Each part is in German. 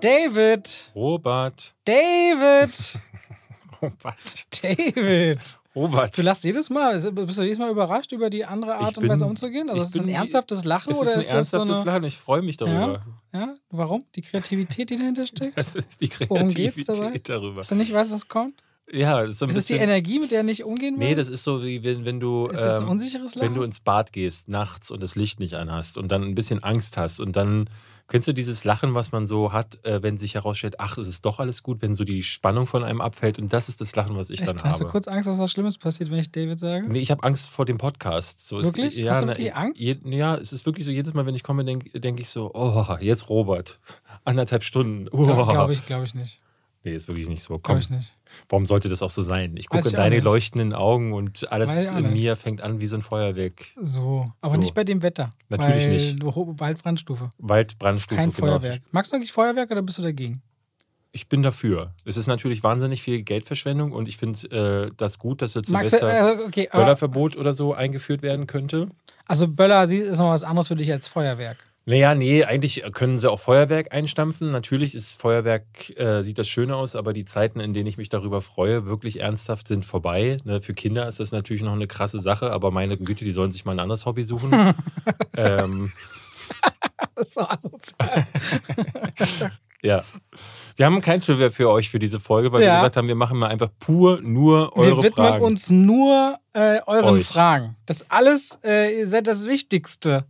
David! Robert. David! Robert. David! Robert. Du lachst jedes Mal. Bist du jedes Mal überrascht über die andere Art Ich und Weise bin- umzugehen? Also ist das ein bin- ernsthaftes Lachen Es oder ist ein ist das so ernsthaftes eine. Lachen. Ich freue mich darüber. Ja? Warum? Die Kreativität, die dahinter steckt? Das ist die Worum Kreativität geht's dabei? darüber. Dass du nicht weißt, was kommt? Ja, das ist so ein Ist es die bisschen. Energie, mit der er nicht umgehen will? Nee, das ist so wie wenn, wenn du. ist das ein ähm, wenn du ins Bad gehst nachts und das Licht nicht anhast und dann ein bisschen Angst hast und dann kennst du dieses Lachen, was man so hat, äh, wenn sich herausstellt, ach, es ist doch alles gut, wenn so die Spannung von einem abfällt und das ist das Lachen, was ich Echt? dann Hast du habe. kurz Angst, dass was Schlimmes passiert, wenn ich David sage? Nee, ich habe Angst vor dem Podcast. So, Wirklich? Es, ja, Hast du na, wirklich Angst? Je, ja, es ist wirklich so, jedes Mal, wenn ich komme, denke denk ich so, oh, jetzt Robert. Anderthalb Stunden. Oh. Glaube glaub ich, glaube ich nicht. Nee, ist wirklich nicht so. Komm, nicht. warum sollte das auch so sein? Ich gucke in deine nicht. leuchtenden Augen und alles in mir fängt an wie so ein Feuerwerk. So, aber So. nicht bei dem Wetter. Natürlich weil nicht. Waldbrandstufe. Waldbrandstufe. Kein genau. Feuerwerk. Magst du eigentlich Feuerwerk oder bist du dagegen? Ich bin dafür. Es ist natürlich wahnsinnig viel Geldverschwendung und ich finde äh, das gut, dass jetzt Silvester äh, okay, Böllerverbot oder so eingeführt werden könnte. also Böller ist noch was anderes für dich als Feuerwerk. Naja, nee, eigentlich können sie auch Feuerwerk einstampfen. Natürlich ist Feuerwerk, äh, sieht das schön aus, aber die Zeiten, in denen ich mich darüber freue, wirklich ernsthaft sind vorbei. Ne, für Kinder ist das natürlich noch eine krasse Sache, aber meine Güte, die sollen sich mal ein anderes Hobby suchen. ähm, Das ist so asozial. ja. Wir haben kein Trivia für euch für diese Folge, weil Ja. wir gesagt haben, wir machen mal einfach pur nur eure Wir widmen Fragen. uns nur äh, euren Euch. Fragen. Das alles, äh, ihr seid das Wichtigste.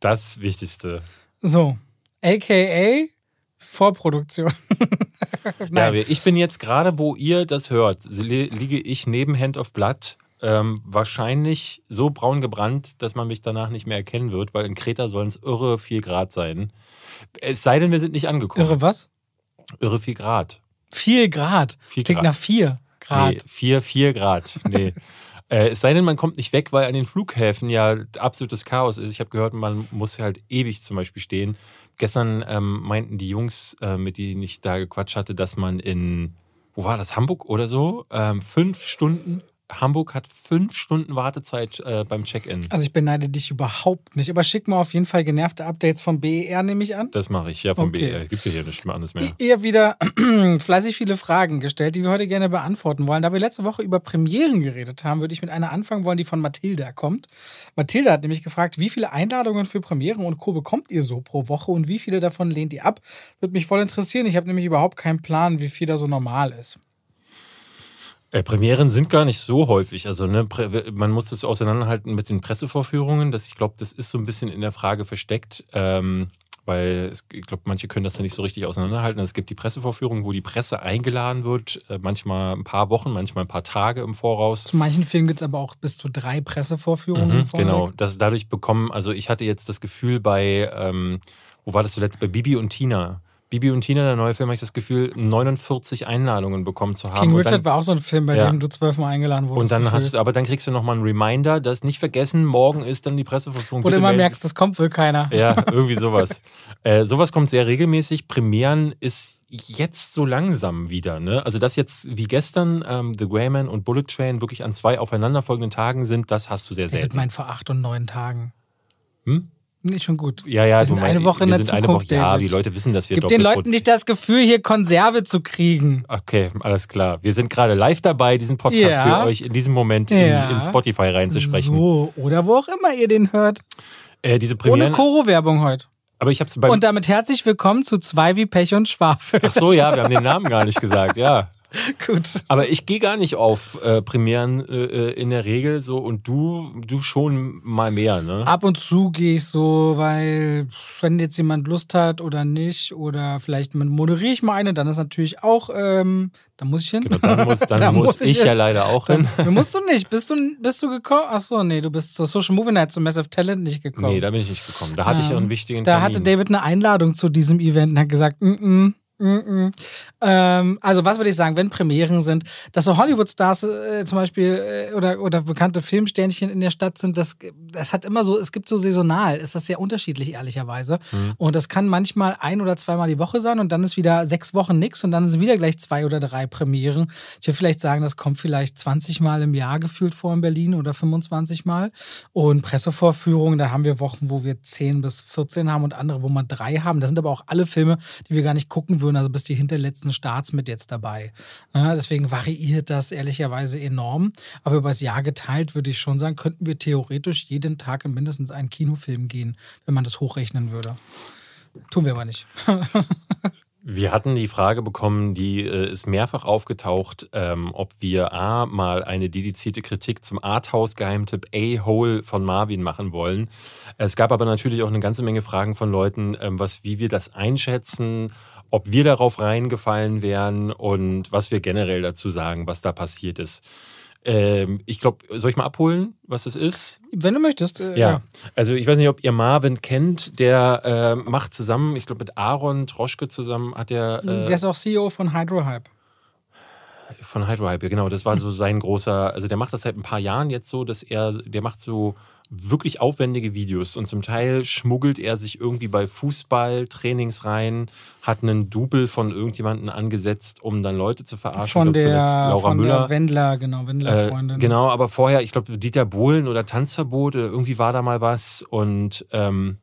Das Wichtigste. So, aka Vorproduktion. Ja, ich bin jetzt gerade, wo ihr das hört, li- liege ich neben Hand of Blood. Ähm, wahrscheinlich so braun gebrannt, dass man mich danach nicht mehr erkennen wird, weil in Kreta sollen es irre 4 Grad sein. Es sei denn, wir sind nicht angekommen. Irre was? Irre 4 Grad. 4 Grad. Vier klingt Grad. nach 4 Grad. Nee, 4, 4 Grad. Nee. äh, es sei denn, man kommt nicht weg, weil an den Flughäfen ja absolutes Chaos ist. Ich habe gehört, man muss halt ewig zum Beispiel stehen. Gestern ähm, meinten die Jungs, äh, mit denen ich da gequatscht hatte, dass man in, wo war das, Hamburg oder so, ähm, fünf Stunden, Hamburg hat fünf Stunden Wartezeit äh, beim Check-in. Also ich beneide dich überhaupt nicht. Aber schick mal auf jeden Fall genervte Updates vom BER, nehme ich an. Das mache ich, ja, vom Okay. BR. Gibt ja hier nichts mehr anderes mehr. Ihr wieder fleißig viele Fragen gestellt, die wir heute gerne beantworten wollen. Da wir letzte Woche über Premieren geredet haben, würde ich mit einer anfangen wollen, die von Mathilda kommt. Mathilda hat nämlich gefragt, wie viele Einladungen für Premieren und Co. bekommt ihr so pro Woche und wie viele davon lehnt ihr ab? Würde mich voll interessieren. Ich habe nämlich überhaupt keinen Plan, wie viel da so normal ist. Äh, Premieren sind gar nicht so häufig. Also ne, man muss das auseinanderhalten mit den Pressevorführungen. Das, ich glaube, das ist so ein bisschen in der Frage versteckt. Ähm, weil es, ich glaube, manche können das ja nicht so richtig auseinanderhalten. Es gibt die Pressevorführung, wo die Presse eingeladen wird, äh, manchmal ein paar Wochen, manchmal ein paar Tage im Voraus. Zu manchen Filmen gibt es aber auch bis zu drei Pressevorführungen. Mhm, genau, das dadurch bekommen, also ich hatte jetzt das Gefühl bei, ähm, wo war das zuletzt, bei Bibi und Tina. Bibi und Tina, der neue Film, habe ich das Gefühl, 49 Einladungen bekommen zu haben. King Und Richard dann- war auch so ein Film, bei Ja. dem du zwölfmal eingeladen wurdest. Und dann hast du, aber dann kriegst du nochmal einen Reminder, das nicht vergessen, morgen ist dann die. Wo du Bitte immer merkst, das kommt wohl keiner. Ja, irgendwie sowas. äh, sowas kommt sehr regelmäßig. Premieren ist jetzt so langsam wieder. Ne? Also, dass jetzt wie gestern ähm, The Greyman und Bullet Train wirklich an zwei aufeinanderfolgenden Tagen sind, das hast du sehr selten. mein vor acht und neun Tagen. Hm? Nicht schon gut. Ja, ja, Wir du sind meinst- eine Woche in der sind eine Zukunft, Woche, Ja, die Leute wissen, dass wir Gib den Leuten nicht das Gefühl, hier Konserve zu kriegen. Okay, alles klar. Wir sind gerade live dabei, diesen Podcast Ja. für euch in diesem Moment Ja. in, in Spotify reinzusprechen. So, oder wo auch immer ihr den hört. Äh, diese Ohne Premieren, Koro-Werbung heute. aber ich habe es beim Und damit herzlich willkommen zu zwei wie Pech und Schwafel. Ach so, ja, wir haben den Namen gar nicht gesagt, ja. Gut. Aber ich gehe gar nicht auf äh, Premieren äh, in der Regel so und du, du schon mal mehr, ne? Ab und zu gehe ich so, weil wenn jetzt jemand Lust hat oder nicht, oder vielleicht moderiere ich mal eine, dann ist natürlich auch, ähm, da muss ich hin. Genau, dann muss, dann Da muss muss ich ich hin. ja leider auch hin. Du musst du nicht. Bist du, bist du gekommen? Ach so, nee, du bist zur Social Movie Night, zum Massive Talent nicht gekommen. Nee, da bin ich nicht gekommen. Da hatte ich ja einen wichtigen Da Termin. hatte David eine Einladung zu diesem Event und hat gesagt, mm -mm, Mm -mm. Ähm, also, was würde ich sagen, wenn Premieren sind, dass so Hollywood-Stars äh, zum Beispiel äh, oder, oder bekannte Filmsternchen in der Stadt sind, das, das hat immer so, es gibt so saisonal, ist das sehr unterschiedlich, ehrlicherweise. Mhm. Und das kann manchmal ein oder zweimal die Woche sein und dann ist wieder sechs Wochen nichts und dann sind wieder gleich zwei oder drei Premieren. Ich würde vielleicht sagen, das kommt vielleicht 20 Mal im Jahr gefühlt vor in Berlin oder 25 Mal. Und Pressevorführungen, da haben wir Wochen, wo wir 10 bis 14 haben und andere, wo man drei haben. Das sind aber auch alle Filme, die wir gar nicht gucken würden, also bis die hinterletzten Starts mit jetzt dabei. Ja, deswegen variiert das ehrlicherweise enorm. Aber über das Jahr geteilt würde ich schon sagen, könnten wir theoretisch jeden Tag in mindestens einen Kinofilm gehen, wenn man das hochrechnen würde. Tun wir aber nicht. Wir hatten die Frage bekommen, die äh, ist mehrfach aufgetaucht, ähm, ob wir A, mal eine dedizierte Kritik zum Arthouse-Geheimtipp A-Hole von Marvin machen wollen. Es gab aber natürlich auch eine ganze Menge Fragen von Leuten, ähm, was, wie wir das einschätzen, ob wir darauf reingefallen wären und was wir generell dazu sagen, was da passiert ist. Ähm, ich glaube, soll ich mal abholen, was das ist? Wenn du möchtest. Äh, ja. ja. Also ich weiß nicht, ob ihr Marvin kennt, der äh, macht zusammen, ich glaube mit Aaron Troschke zusammen hat er. Äh, der ist auch CEO von Hydrohype. Von Hydrohype, ja genau. Das war so sein großer, also der macht das seit ein paar Jahren jetzt so, dass er, der macht so wirklich aufwendige Videos und zum Teil schmuggelt er sich irgendwie bei Fußballtrainings rein, hat einen Double von irgendjemandem angesetzt, um dann Leute zu verarschen. Von der, Laura von Müller. Der Wendler, genau, Wendler-Freundin. Äh, genau, aber vorher, ich glaube, Dieter Bohlen oder Tanzverbot, irgendwie war da mal was und ähm,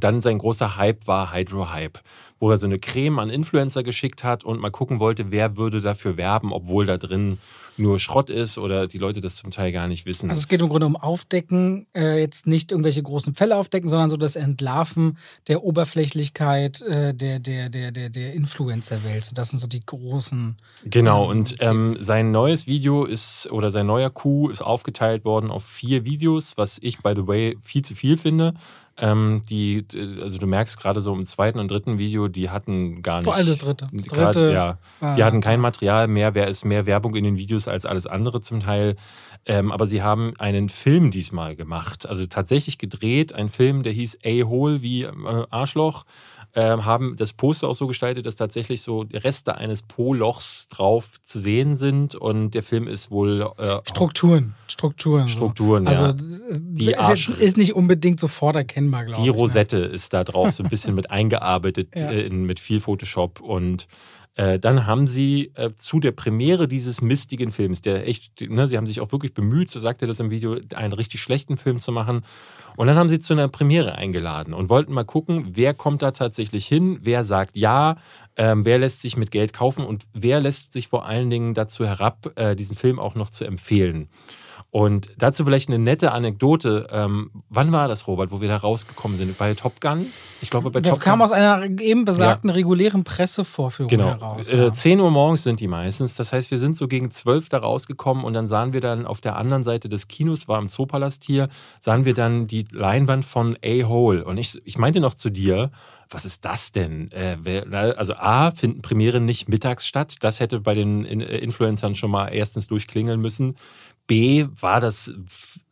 dann sein großer Hype war Hydro-Hype, wo er so eine Creme an Influencer geschickt hat und mal gucken wollte, wer würde dafür werben, obwohl da drin nur Schrott ist oder die Leute das zum Teil gar nicht wissen. Also es geht im Grunde um Aufdecken, äh, jetzt nicht irgendwelche großen Fälle aufdecken, sondern so das Entlarven der Oberflächlichkeit äh, der, der, der, der, der Influencer-Welt. Das sind so die großen. Genau, ähm, und ähm, sein neues Video ist, oder sein neuer Coup ist aufgeteilt worden auf vier Videos, was ich, by the way, viel zu viel finde. Ähm, die, also du merkst gerade so im zweiten und dritten Video, die hatten gar nicht. Vor allem das dritte. Das grad, dritte ja, ah, die hatten kein Material mehr, wer ist mehr Werbung in den Videos als alles andere zum Teil. Ähm, aber sie haben einen Film diesmal gemacht. Also tatsächlich gedreht, ein Film, der hieß A-Hole wie äh, Arschloch äh, haben das Poster auch so gestaltet, dass tatsächlich so Reste eines Po-Lochs drauf zu sehen sind und der Film ist wohl äh, Strukturen, Strukturen, Strukturen, so. ja. Also die ist, ist, nicht unbedingt sofort erkennbar, glaube ich. Die ne? Rosette ne? ist da drauf so ein bisschen mit eingearbeitet ja. äh, in, mit viel Photoshop und äh, dann haben sie äh, zu der Premiere dieses mistigen Films, der echt, ne, sie haben sich auch wirklich bemüht, so sagt er das im Video, einen richtig schlechten Film zu machen. Und dann haben sie zu einer Premiere eingeladen und wollten mal gucken, wer kommt da tatsächlich hin, wer sagt ja, ähm, wer lässt sich mit Geld kaufen und wer lässt sich vor allen Dingen dazu herab, äh, diesen Film auch noch zu empfehlen. Und dazu vielleicht eine nette Anekdote. Ähm, wann war das, Robert, wo wir da rausgekommen sind? Bei Top Gun? Ich glaube, bei wir Top kamen aus einer eben besagten ja. regulären Pressevorführung genau. heraus. Äh, ja. Äh, 10 Uhr morgens sind die meistens. Das heißt, wir sind so gegen 12 da rausgekommen und dann sahen wir dann auf der anderen Seite des Kinos, war im Zoopalast hier, sahen wir dann die Leinwand von A-Hole. Und ich, ich meinte noch zu dir, was ist das denn? Äh, also A, finden Premieren nicht mittags statt. Das hätte bei den Influencern schon mal erstens durchklingeln müssen. B war das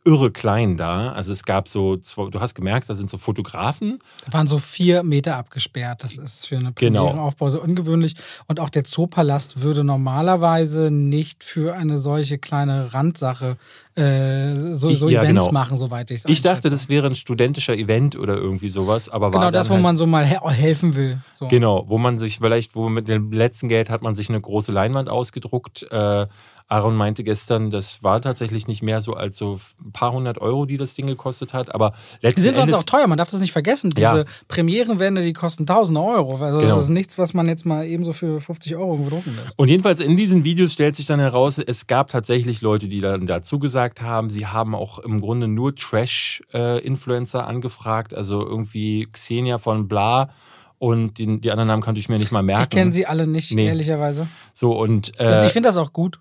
irre klein da. Also es gab so, du hast gemerkt, da sind so Fotografen. Da waren so vier Meter abgesperrt. Das ist für eine Premierenaufbau genau. so ungewöhnlich. Und auch der Zoopalast würde normalerweise nicht für eine solche kleine Randsache äh, so, so ja, Events genau. machen, soweit ich es Ich dachte, das wäre ein studentischer Event oder irgendwie sowas. Aber genau war das, wo halt, man so mal he helfen will. So. Genau, wo man sich vielleicht, wo mit dem letzten Geld hat man sich eine große Leinwand ausgedruckt. Äh, Aaron meinte gestern, das war tatsächlich nicht mehr so als so ein paar hundert Euro, die das Ding gekostet hat. Aber letzten Die sind sonst auch teuer, man darf das nicht vergessen. Diese ja. Premierenwände, die kosten tausende Euro. Also genau. das ist nichts, was man jetzt mal ebenso für 50 Euro irgendwo drucken lässt. Und jedenfalls in diesen Videos stellt sich dann heraus, es gab tatsächlich Leute, die dann dazu gesagt haben, sie haben auch im Grunde nur Trash-Influencer äh, angefragt, also irgendwie Xenia von Bla und die, die, anderen Namen konnte ich mir nicht mal merken. Ich kenne sie alle nicht, nee. ehrlicherweise. So und äh, also ich finde das auch gut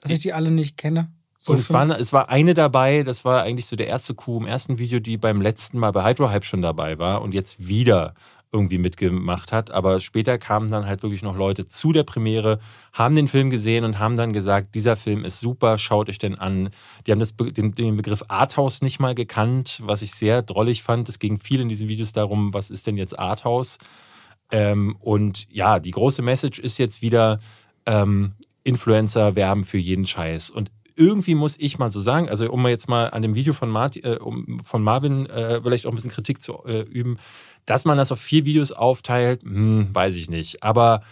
dass ich die alle nicht kenne. So und es war, es war eine dabei, das war eigentlich so der erste Coup im ersten Video, die beim letzten Mal bei Hydrohype schon dabei war und jetzt wieder irgendwie mitgemacht hat. Aber später kamen dann halt wirklich noch Leute zu der Premiere, haben den Film gesehen und haben dann gesagt, dieser Film ist super, schaut euch den an. Die haben das, den, den Begriff Arthouse nicht mal gekannt, was ich sehr drollig fand. Es ging viel in diesen Videos darum, was ist denn jetzt Arthouse? Ähm, und ja, die große Message ist jetzt wieder, ähm, Influencer werben für jeden Scheiß. Und irgendwie muss ich mal so sagen, also um jetzt mal an dem Video von, Martin, äh, um, von Marvin äh, vielleicht auch ein bisschen Kritik zu äh, üben, dass man das auf vier Videos aufteilt, hm, weiß ich nicht. Aber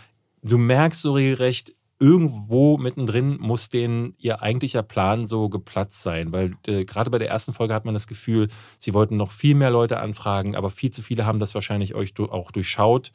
du merkst so regelrecht, irgendwo mittendrin muss denen ihr eigentlicher Plan so geplatzt sein, weil äh, gerade bei der ersten Folge hat man das Gefühl, sie wollten noch viel mehr Leute anfragen, aber viel zu viele haben das wahrscheinlich euch auch durchschaut.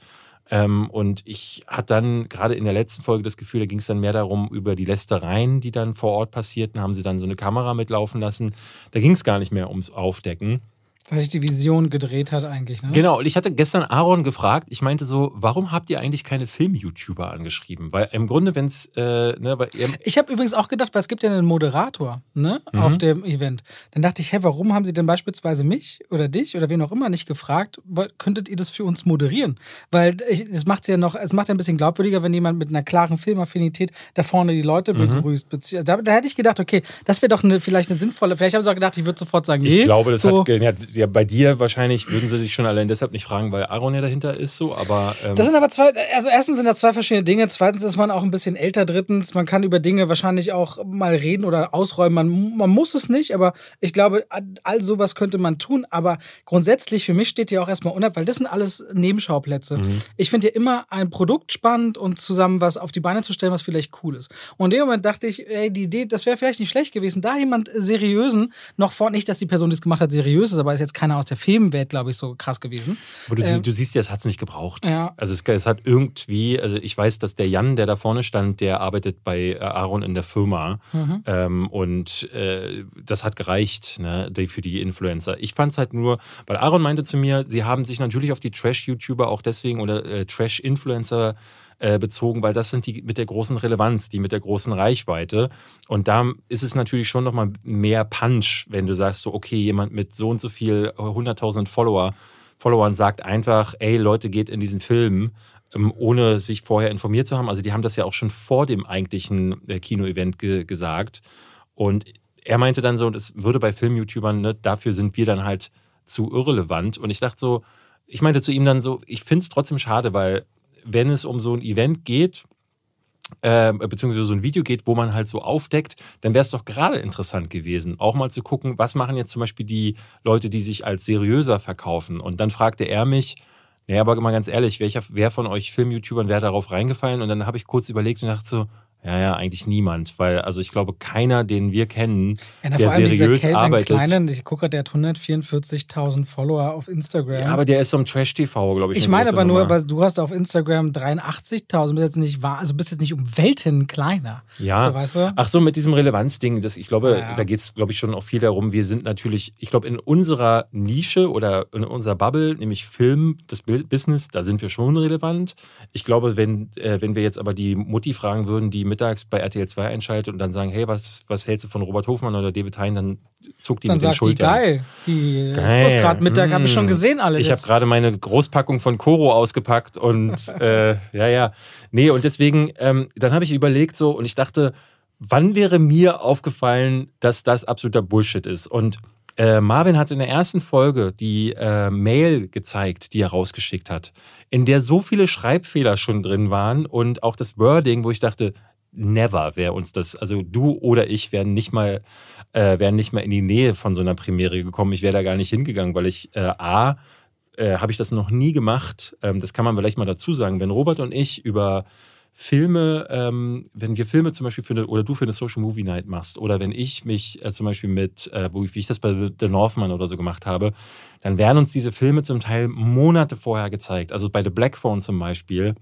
Ähm, und ich hatte dann gerade in der letzten Folge das Gefühl, da ging es dann mehr darum, über die Lästereien, die dann vor Ort passierten, haben sie dann so eine Kamera mitlaufen lassen. Da ging es gar nicht mehr ums Aufdecken. Dass sich die Vision gedreht hat eigentlich, ne? Genau, und ich hatte gestern Aaron gefragt, ich meinte so, warum habt ihr eigentlich keine Film-YouTuber angeschrieben? Weil im Grunde, wenn es, äh, ne, Ich habe übrigens auch gedacht, weil es gibt ja einen Moderator, ne, mhm. auf dem Event. Dann dachte ich, hä, warum haben sie denn beispielsweise mich oder dich oder wen auch immer nicht gefragt, könntet ihr das für uns moderieren? Weil es macht ja noch, es macht ja ein bisschen glaubwürdiger, wenn jemand mit einer klaren Filmaffinität da vorne die Leute mhm. begrüßt. Da, da, hätte ich gedacht, okay, das wäre doch eine, vielleicht eine sinnvolle, vielleicht haben sie auch gedacht, ich würde sofort sagen, nee. Ich glaube, das so. hat, ja, ja, bei dir wahrscheinlich würden sie sich schon allein deshalb nicht fragen, weil Aaron ja dahinter ist, so, aber. Ähm das sind aber zwei, also erstens sind das zwei verschiedene Dinge, zweitens ist man auch ein bisschen älter, drittens, man kann über Dinge wahrscheinlich auch mal reden oder ausräumen. Man, man muss es nicht, aber ich glaube, all sowas könnte man tun. Aber grundsätzlich, für mich steht hier auch erstmal unab, weil das sind alles Nebenschauplätze. Mhm. Ich finde ja immer ein Produkt spannend und zusammen was auf die Beine zu stellen, was vielleicht cool ist. Und in dem Moment dachte ich, ey, die Idee, das wäre vielleicht nicht schlecht gewesen, da jemand seriösen noch vor, nicht, dass die Person, die es gemacht hat, seriös ist, aber ist jetzt keiner aus der Filmwelt, glaube ich, so krass gewesen. Aber du, ähm, du siehst ja, es hat es nicht gebraucht. Ja. Also es, es, hat irgendwie, also ich weiß, dass der Jan, der da vorne stand, der arbeitet bei äh, Aaron in der Firma. Mhm. Ähm, und äh, das hat gereicht ne, für die Influencer. Ich fand es halt nur, weil Aaron meinte zu mir, sie haben sich natürlich auf die Trash-YouTuber auch deswegen oder äh, Trash-Influencer äh, bezogen, weil das sind die mit der großen Relevanz, die mit der großen Reichweite. Und da ist es natürlich schon nochmal mehr Punch, wenn du sagst, so, okay, jemand mit so und so viel 100.000 äh, Follower, Followern sagt einfach, ey, Leute, geht in diesen Film, ähm, ohne sich vorher informiert zu haben. Also die haben das ja auch schon vor dem eigentlichen äh, Kino-Event ge gesagt. Und er meinte dann so, das würde bei Film-YouTubern, ne, dafür sind wir dann halt zu irrelevant. Und ich dachte so, ich meinte zu ihm dann so, ich finde es trotzdem schade, weil wenn es um so ein Event geht, äh, beziehungsweise so ein Video geht, wo man halt so aufdeckt, dann wäre es doch gerade interessant gewesen, auch mal zu gucken, was machen jetzt zum Beispiel die Leute, die sich als seriöser verkaufen. Und dann fragte er mich, naja, aber mal ganz ehrlich, welcher, wer von euch Film-YouTubern wäre darauf reingefallen? Und dann habe ich kurz überlegt und dachte so, ja, ja, eigentlich niemand, weil also ich glaube keiner, den wir kennen, ja, der seriös Calvin arbeitet. Kleinen, ich gucke, der hat 144.000 Follower auf Instagram. Ja, aber der ist so ein Trash TV, glaube ich. Ich meine aber nur, aber du hast auf Instagram 83.000, bist jetzt nicht wahr, also bist jetzt nicht um Welten kleiner. Ja. So, weißt du? Ach so, mit diesem Relevanzding, das ich glaube, ja, da geht es glaube ich schon auch viel darum. Wir sind natürlich, ich glaube in unserer Nische oder in unserer Bubble, nämlich Film, das Business, da sind wir schon relevant. Ich glaube, wenn äh, wenn wir jetzt aber die Mutti fragen würden, die mittags bei RTL 2 einschaltet und dann sagen, hey, was, was hältst du von Robert Hofmann oder David Hein, dann zuckt die dann mit den Schultern. Die, geil, die geil. gerade Mittag mm. habe ich schon gesehen alles. Ich habe gerade meine Großpackung von Koro ausgepackt und äh, ja, ja. Nee, und deswegen, ähm, dann habe ich überlegt so und ich dachte, wann wäre mir aufgefallen, dass das absoluter Bullshit ist? Und äh, Marvin hat in der ersten Folge die äh, Mail gezeigt, die er rausgeschickt hat, in der so viele Schreibfehler schon drin waren und auch das Wording, wo ich dachte, never wäre uns das, also du oder ich wären nicht mal, äh, wären nicht mal in die Nähe von so einer Premiere gekommen. Ich wäre da gar nicht hingegangen, weil ich äh, A, äh, habe ich das noch nie gemacht. Ähm, das kann man vielleicht mal dazu sagen. Wenn Robert und ich über Filme, ähm, wenn wir Filme zum Beispiel für eine, oder du für eine Social Movie Night machst, oder wenn ich mich äh, zum Beispiel mit, äh, wo, wie ich das bei The Northman oder so gemacht habe, dann werden uns diese Filme zum Teil Monate vorher gezeigt. Also bei The Black Phone zum Beispiel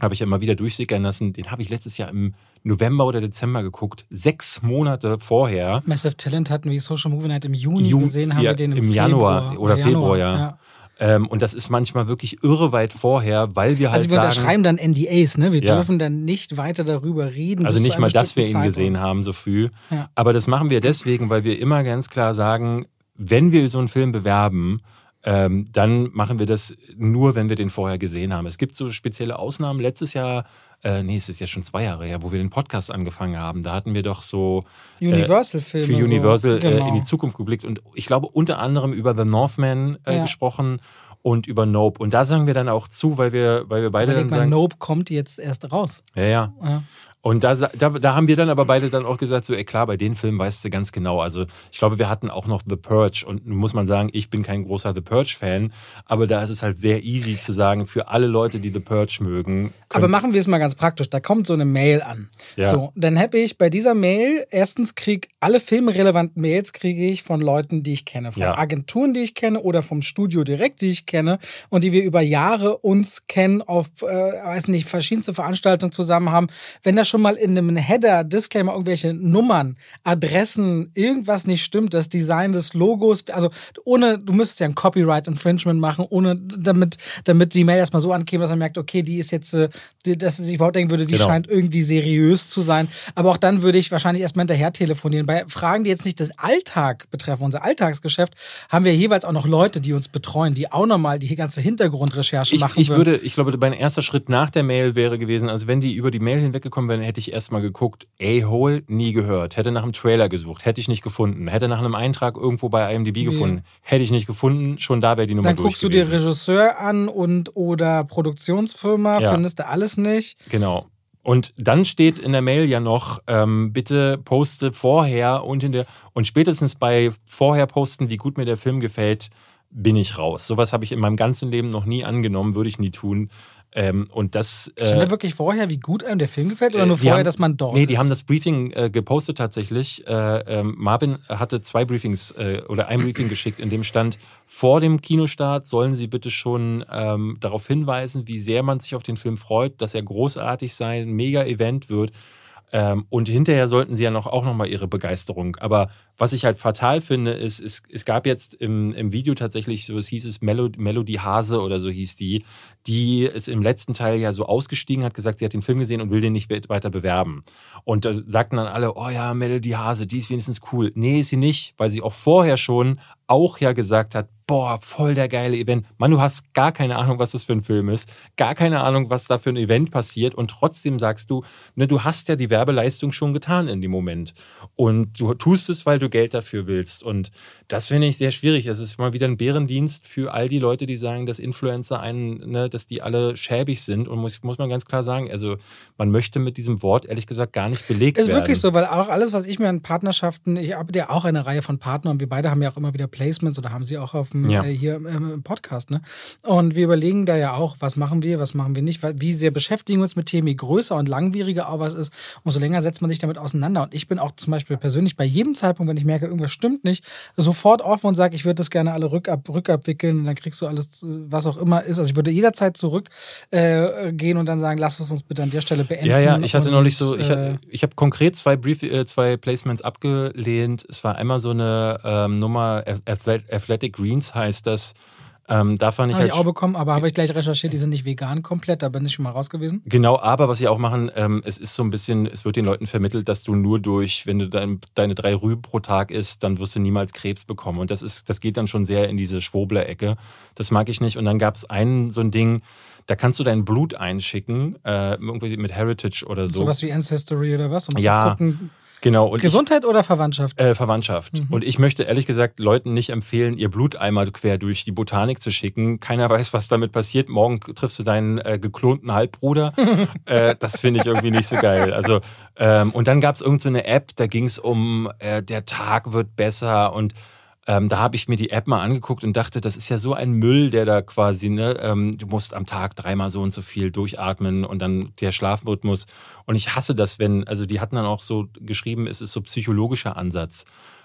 habe ich ja immer wieder durchsickern lassen. Den habe ich letztes Jahr im November oder Dezember geguckt, sechs Monate vorher. Massive Talent hatten wir Social Movie Night im Juni Ju gesehen, haben ja, wir den im, im Januar oder Februar, Januar, ja. ja. Ähm, und das ist manchmal wirklich irre weit vorher, weil wir halt. Also wir sagen, unterschreiben dann NDAs, ne? Wir ja. dürfen dann nicht weiter darüber reden. Also nicht mal, dass wir ihn gesehen haben, so früh. Ja. Aber das machen wir deswegen, weil wir immer ganz klar sagen, wenn wir so einen Film bewerben, ähm, dann machen wir das nur, wenn wir den vorher gesehen haben. Es gibt so spezielle Ausnahmen. Letztes Jahr äh, nee, es ist ja schon zwei Jahre her, wo wir den Podcast angefangen haben. Da hatten wir doch so Universal-Filme. Äh, für Universal so. genau. äh, in die Zukunft geblickt und ich glaube unter anderem über The Northman äh, ja. gesprochen. und über Nope. Und da sagen wir dann auch zu, weil wir, weil wir beide Überleg dann mal, sagen. Nope kommt jetzt erst raus. Ja, ja. Ja. Und da, da, da haben wir dann aber beide dann auch gesagt, so, ey klar, bei den Filmen weißt du ganz genau. Also ich glaube, wir hatten auch noch The Purge und muss man sagen, ich bin kein großer The Purge-Fan, aber da ist es halt sehr easy zu sagen, für alle Leute, die The Purge mögen. Aber machen wir es mal ganz praktisch. Da kommt so eine Mail an. Ja. So, dann habe ich bei dieser Mail, erstens krieg alle filmrelevanten Mails kriege ich von Leuten, die ich kenne, von Ja. Agenturen, die ich kenne oder vom Studio direkt, die ich kenne und die wir über Jahre uns kennen, auf, äh, weiß nicht, verschiedenste Veranstaltungen zusammen haben. Wenn da schon mal in einem Header, Disclaimer, irgendwelche Nummern, Adressen, irgendwas nicht stimmt, das Design des Logos, also ohne, du müsstest ja ein Copyright Infringement machen, ohne, damit, damit die Mail erstmal so ankäme, dass man merkt, okay, die ist jetzt, äh, die, dass ich überhaupt denken würde, die Genau. scheint irgendwie seriös zu sein. Aber auch dann würde ich wahrscheinlich erstmal hinterher telefonieren. Bei Fragen, die jetzt nicht das Alltag betreffen, unser Alltagsgeschäft, haben wir jeweils auch noch Leute, die uns betreuen, die auch nochmal die ganze Hintergrundrecherche ich, machen ich würden. würde, ich glaube, mein erster Schritt nach der Mail wäre gewesen, also wenn die über die Mail hinweggekommen wären, hätte ich erstmal geguckt, A-Hole, nie gehört. Hätte nach einem Trailer gesucht, hätte ich nicht gefunden. Hätte nach einem Eintrag irgendwo bei IMDb gefunden, hätte ich nicht gefunden. Schon da wäre die Nummer dann guckst du dir. Regisseur an und oder Produktionsfirma, Ja. findest du alles nicht. Genau. Und dann steht in der Mail ja noch, ähm, bitte poste vorher und in der und spätestens bei vorher posten, wie gut mir der Film gefällt, bin ich raus. Sowas habe ich in meinem ganzen Leben noch nie angenommen, würde ich nie tun. Ähm, und das Stand äh, da wirklich vorher, wie gut einem der Film gefällt oder äh, nur die vorher, haben- dass man dort Nee, ist? die haben das Briefing äh, gepostet tatsächlich. Äh, ähm, Marvin hatte zwei Briefings äh, oder ein Briefing geschickt, in dem stand, vor dem Kinostart sollen Sie bitte schon ähm, darauf hinweisen, wie sehr man sich auf den Film freut, dass er großartig sei, ein Mega-Event wird. Ähm, und hinterher sollten sie ja noch, auch nochmal ihre Begeisterung. Aber was ich halt fatal finde, ist, es, es gab jetzt im, im Video tatsächlich so, es hieß es Melo, Melody Hase oder so hieß die, die ist im letzten Teil ja so ausgestiegen, hat gesagt, sie hat den Film gesehen und will den nicht weiter bewerben. Und da sagten dann alle, oh ja, Melody Hase, die ist wenigstens cool. Nee, ist sie nicht, weil sie auch vorher schon auch ja gesagt hat, boah, voll der geile Event. Mann, du hast gar keine Ahnung, was das für ein Film ist, gar keine Ahnung, was da für ein Event passiert und trotzdem sagst du, ne, du hast ja die Werbeleistung schon getan in dem Moment und du tust es, weil du Geld dafür willst und das finde ich sehr schwierig. Es ist mal wieder ein Bärendienst für all die Leute, die sagen, dass Influencer einen, ne, dass die alle schäbig sind und muss, muss man ganz klar sagen, also man möchte mit diesem Wort ehrlich gesagt gar nicht belegt Ist werden. wirklich so, weil auch alles, was ich mir an Partnerschaften, ich habe ja auch eine Reihe von Partnern und wir beide haben ja auch immer wieder Placements oder haben sie auch auf dem, Ja. äh, hier im, im Podcast, ne? Und wir überlegen da ja auch, was machen wir, was machen wir nicht, wie sehr beschäftigen wir uns mit Themen, je größer und langwieriger aber es ist, umso länger setzt man sich damit auseinander. Und ich bin auch zum Beispiel persönlich bei jedem Zeitpunkt, wenn ich merke, irgendwas stimmt nicht, sofort offen und sage, ich würde das gerne alle rückab, rückabwickeln und dann kriegst du alles, was auch immer ist. Also ich würde jederzeit zurück äh, gehen und dann sagen, lass es uns bitte an der Stelle beenden. Ja, ja, ich hatte und, neulich so, ich, äh, ich habe konkret zwei, Brief, äh, zwei Placements abgelehnt. Es war einmal so eine ähm, Nummer, Athlet- Athletic Greens heißt das. Ähm, da fand ich Habe halt ich auch bekommen, aber habe ich gleich recherchiert, die sind nicht vegan komplett, da bin ich schon mal raus gewesen. Genau, aber was sie auch machen, ähm, es ist so ein bisschen, es wird den Leuten vermittelt, dass du nur durch, wenn du dein, deine drei Rüben pro Tag isst, dann wirst du niemals Krebs bekommen. Und das ist, das geht dann schon sehr in diese Schwobler-Ecke. Das mag ich nicht. Und dann gab es einen so ein Ding, da kannst du dein Blut einschicken, äh, irgendwie mit Heritage oder so. Sowas wie Ancestry oder was, um Ja, zu gucken. Genau. Und ich- Gesundheit oder Verwandtschaft? äh, Verwandtschaft. Mhm. Und ich möchte ehrlich gesagt Leuten nicht empfehlen, ihr Blut einmal quer durch die Botanik zu schicken. Keiner weiß, was damit passiert. Morgen triffst du deinen äh, geklonten Halbbruder. äh, das finde ich irgendwie nicht so geil. Also ähm, und dann gab es irgendeine so eine App, da ging es um, äh, der Tag wird besser und ähm, da habe ich mir die App mal angeguckt und dachte, das ist ja so ein Müll, der da quasi, ne, ähm, du musst am Tag dreimal so und so viel durchatmen und dann der Schlafrhythmus. Und ich hasse das, wenn, also die hatten dann auch so geschrieben, es ist so psychologischer Ansatz.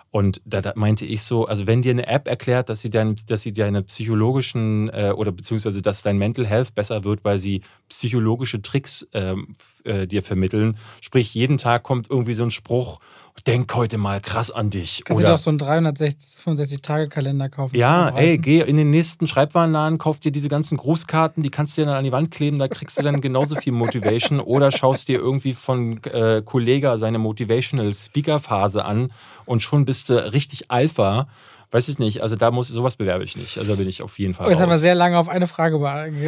Und da, da meinte ich so, also wenn dir eine App erklärt, dass sie, dein, dass sie deine psychologischen äh, oder beziehungsweise dass dein Mental Health besser wird, weil sie psychologische Tricks ähm, äh, dir vermitteln, sprich jeden Tag kommt irgendwie so ein Spruch, denk heute mal krass an dich. Kannst du doch so einen 365-Tage-Kalender kaufen. ja, ey, geh in den nächsten Schreibwarenladen, kauf dir diese ganzen Grußkarten, die kannst du dir dann an die Wand kleben, da kriegst du dann genauso viel Motivation oder schaust dir irgendwie von äh, Kollega seine Motivational Speaker Phase an und schon bist du richtig Alpha, weiß ich nicht. Also da muss sowas bewerbe ich nicht. Also da bin ich auf jeden Fall. Oh, jetzt haben wir raus. sehr lange auf eine Frage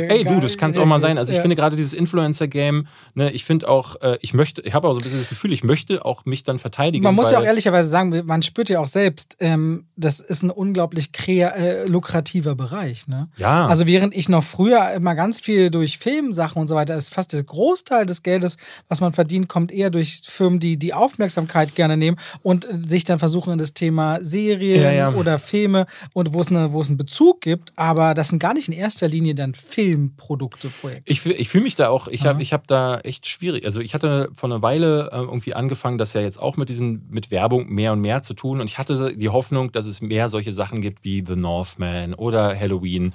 Ey, du, das kann es auch mal sein. Also ich Ja. finde gerade dieses Influencer-Game, ne, ich finde auch, äh, ich möchte, ich habe auch so ein bisschen das Gefühl, ich möchte auch mich dann verteidigen. Man muss ja auch ehrlicherweise sagen, man spürt ja auch selbst, ähm, das ist ein unglaublich äh, lukrativer Bereich. Ne? Ja. Also während ich noch früher immer ganz viel durch Filmsachen und so weiter, ist fast der Großteil des Geldes, was man verdient, kommt eher durch Firmen, die die Aufmerksamkeit gerne nehmen und äh, sich dann versuchen in das Thema Serien Ja, ja. oder Filme und wo es, eine, wo es einen Bezug gibt, aber das sind gar nicht in erster Linie dann Filmprodukte, Projekte. Ich, fühl- ich fühle mich da auch, ich habe ich hab da echt schwierig. Also ich hatte vor einer Weile äh, irgendwie angefangen, das ja jetzt auch mit diesen, mit Werbung mehr und mehr zu tun. Und ich hatte die Hoffnung, dass es mehr solche Sachen gibt wie The Northman oder Halloween.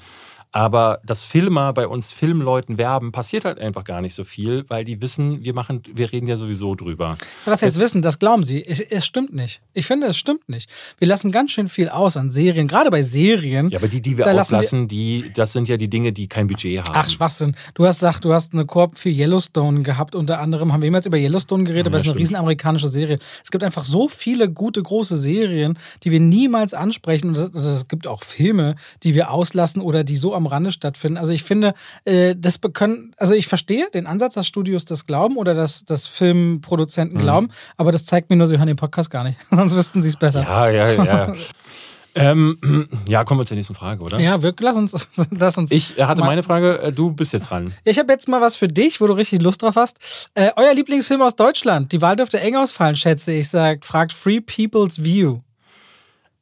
Aber dass Filmer bei uns Filmleuten werben, passiert halt einfach gar nicht so viel, weil die wissen, wir machen, wir reden ja sowieso drüber. Was jetzt wissen, das glauben sie. Es, es stimmt nicht. Ich finde, es stimmt nicht. Wir lassen ganz schön viel aus an Serien, gerade bei Serien. Ja, aber die, die wir Da lassen wir- auslassen, die, das sind ja die Dinge, die kein Budget haben. Ach, Schwachsinn. Du hast gesagt, du hast eine Koop für Yellowstone gehabt. Unter anderem haben wir jemals über Yellowstone geredet, aber Ja, es ist eine riesen amerikanische Serie. Es gibt einfach so viele gute, große Serien, die wir niemals ansprechen. Und es, es gibt auch Filme, die wir auslassen oder die so am Rande stattfinden. Also ich finde, äh, das können, also ich verstehe den Ansatz, dass Studios das glauben oder dass, dass Filmproduzenten Mhm. glauben, aber das zeigt mir nur, sie hören den Podcast gar nicht. Sonst wüssten sie es besser. Ja, ja, ja. ähm, ja, kommen wir zur nächsten Frage, oder? Ja, wirklich, lass uns, lass uns. Ich hatte mal- meine Frage, äh, du bist jetzt dran. Ich habe jetzt mal was für dich, wo du richtig Lust drauf hast. Äh, euer Lieblingsfilm aus Deutschland. Die Wahl dürfte eng ausfallen, schätze ich. Sagt, fragt Free People's View.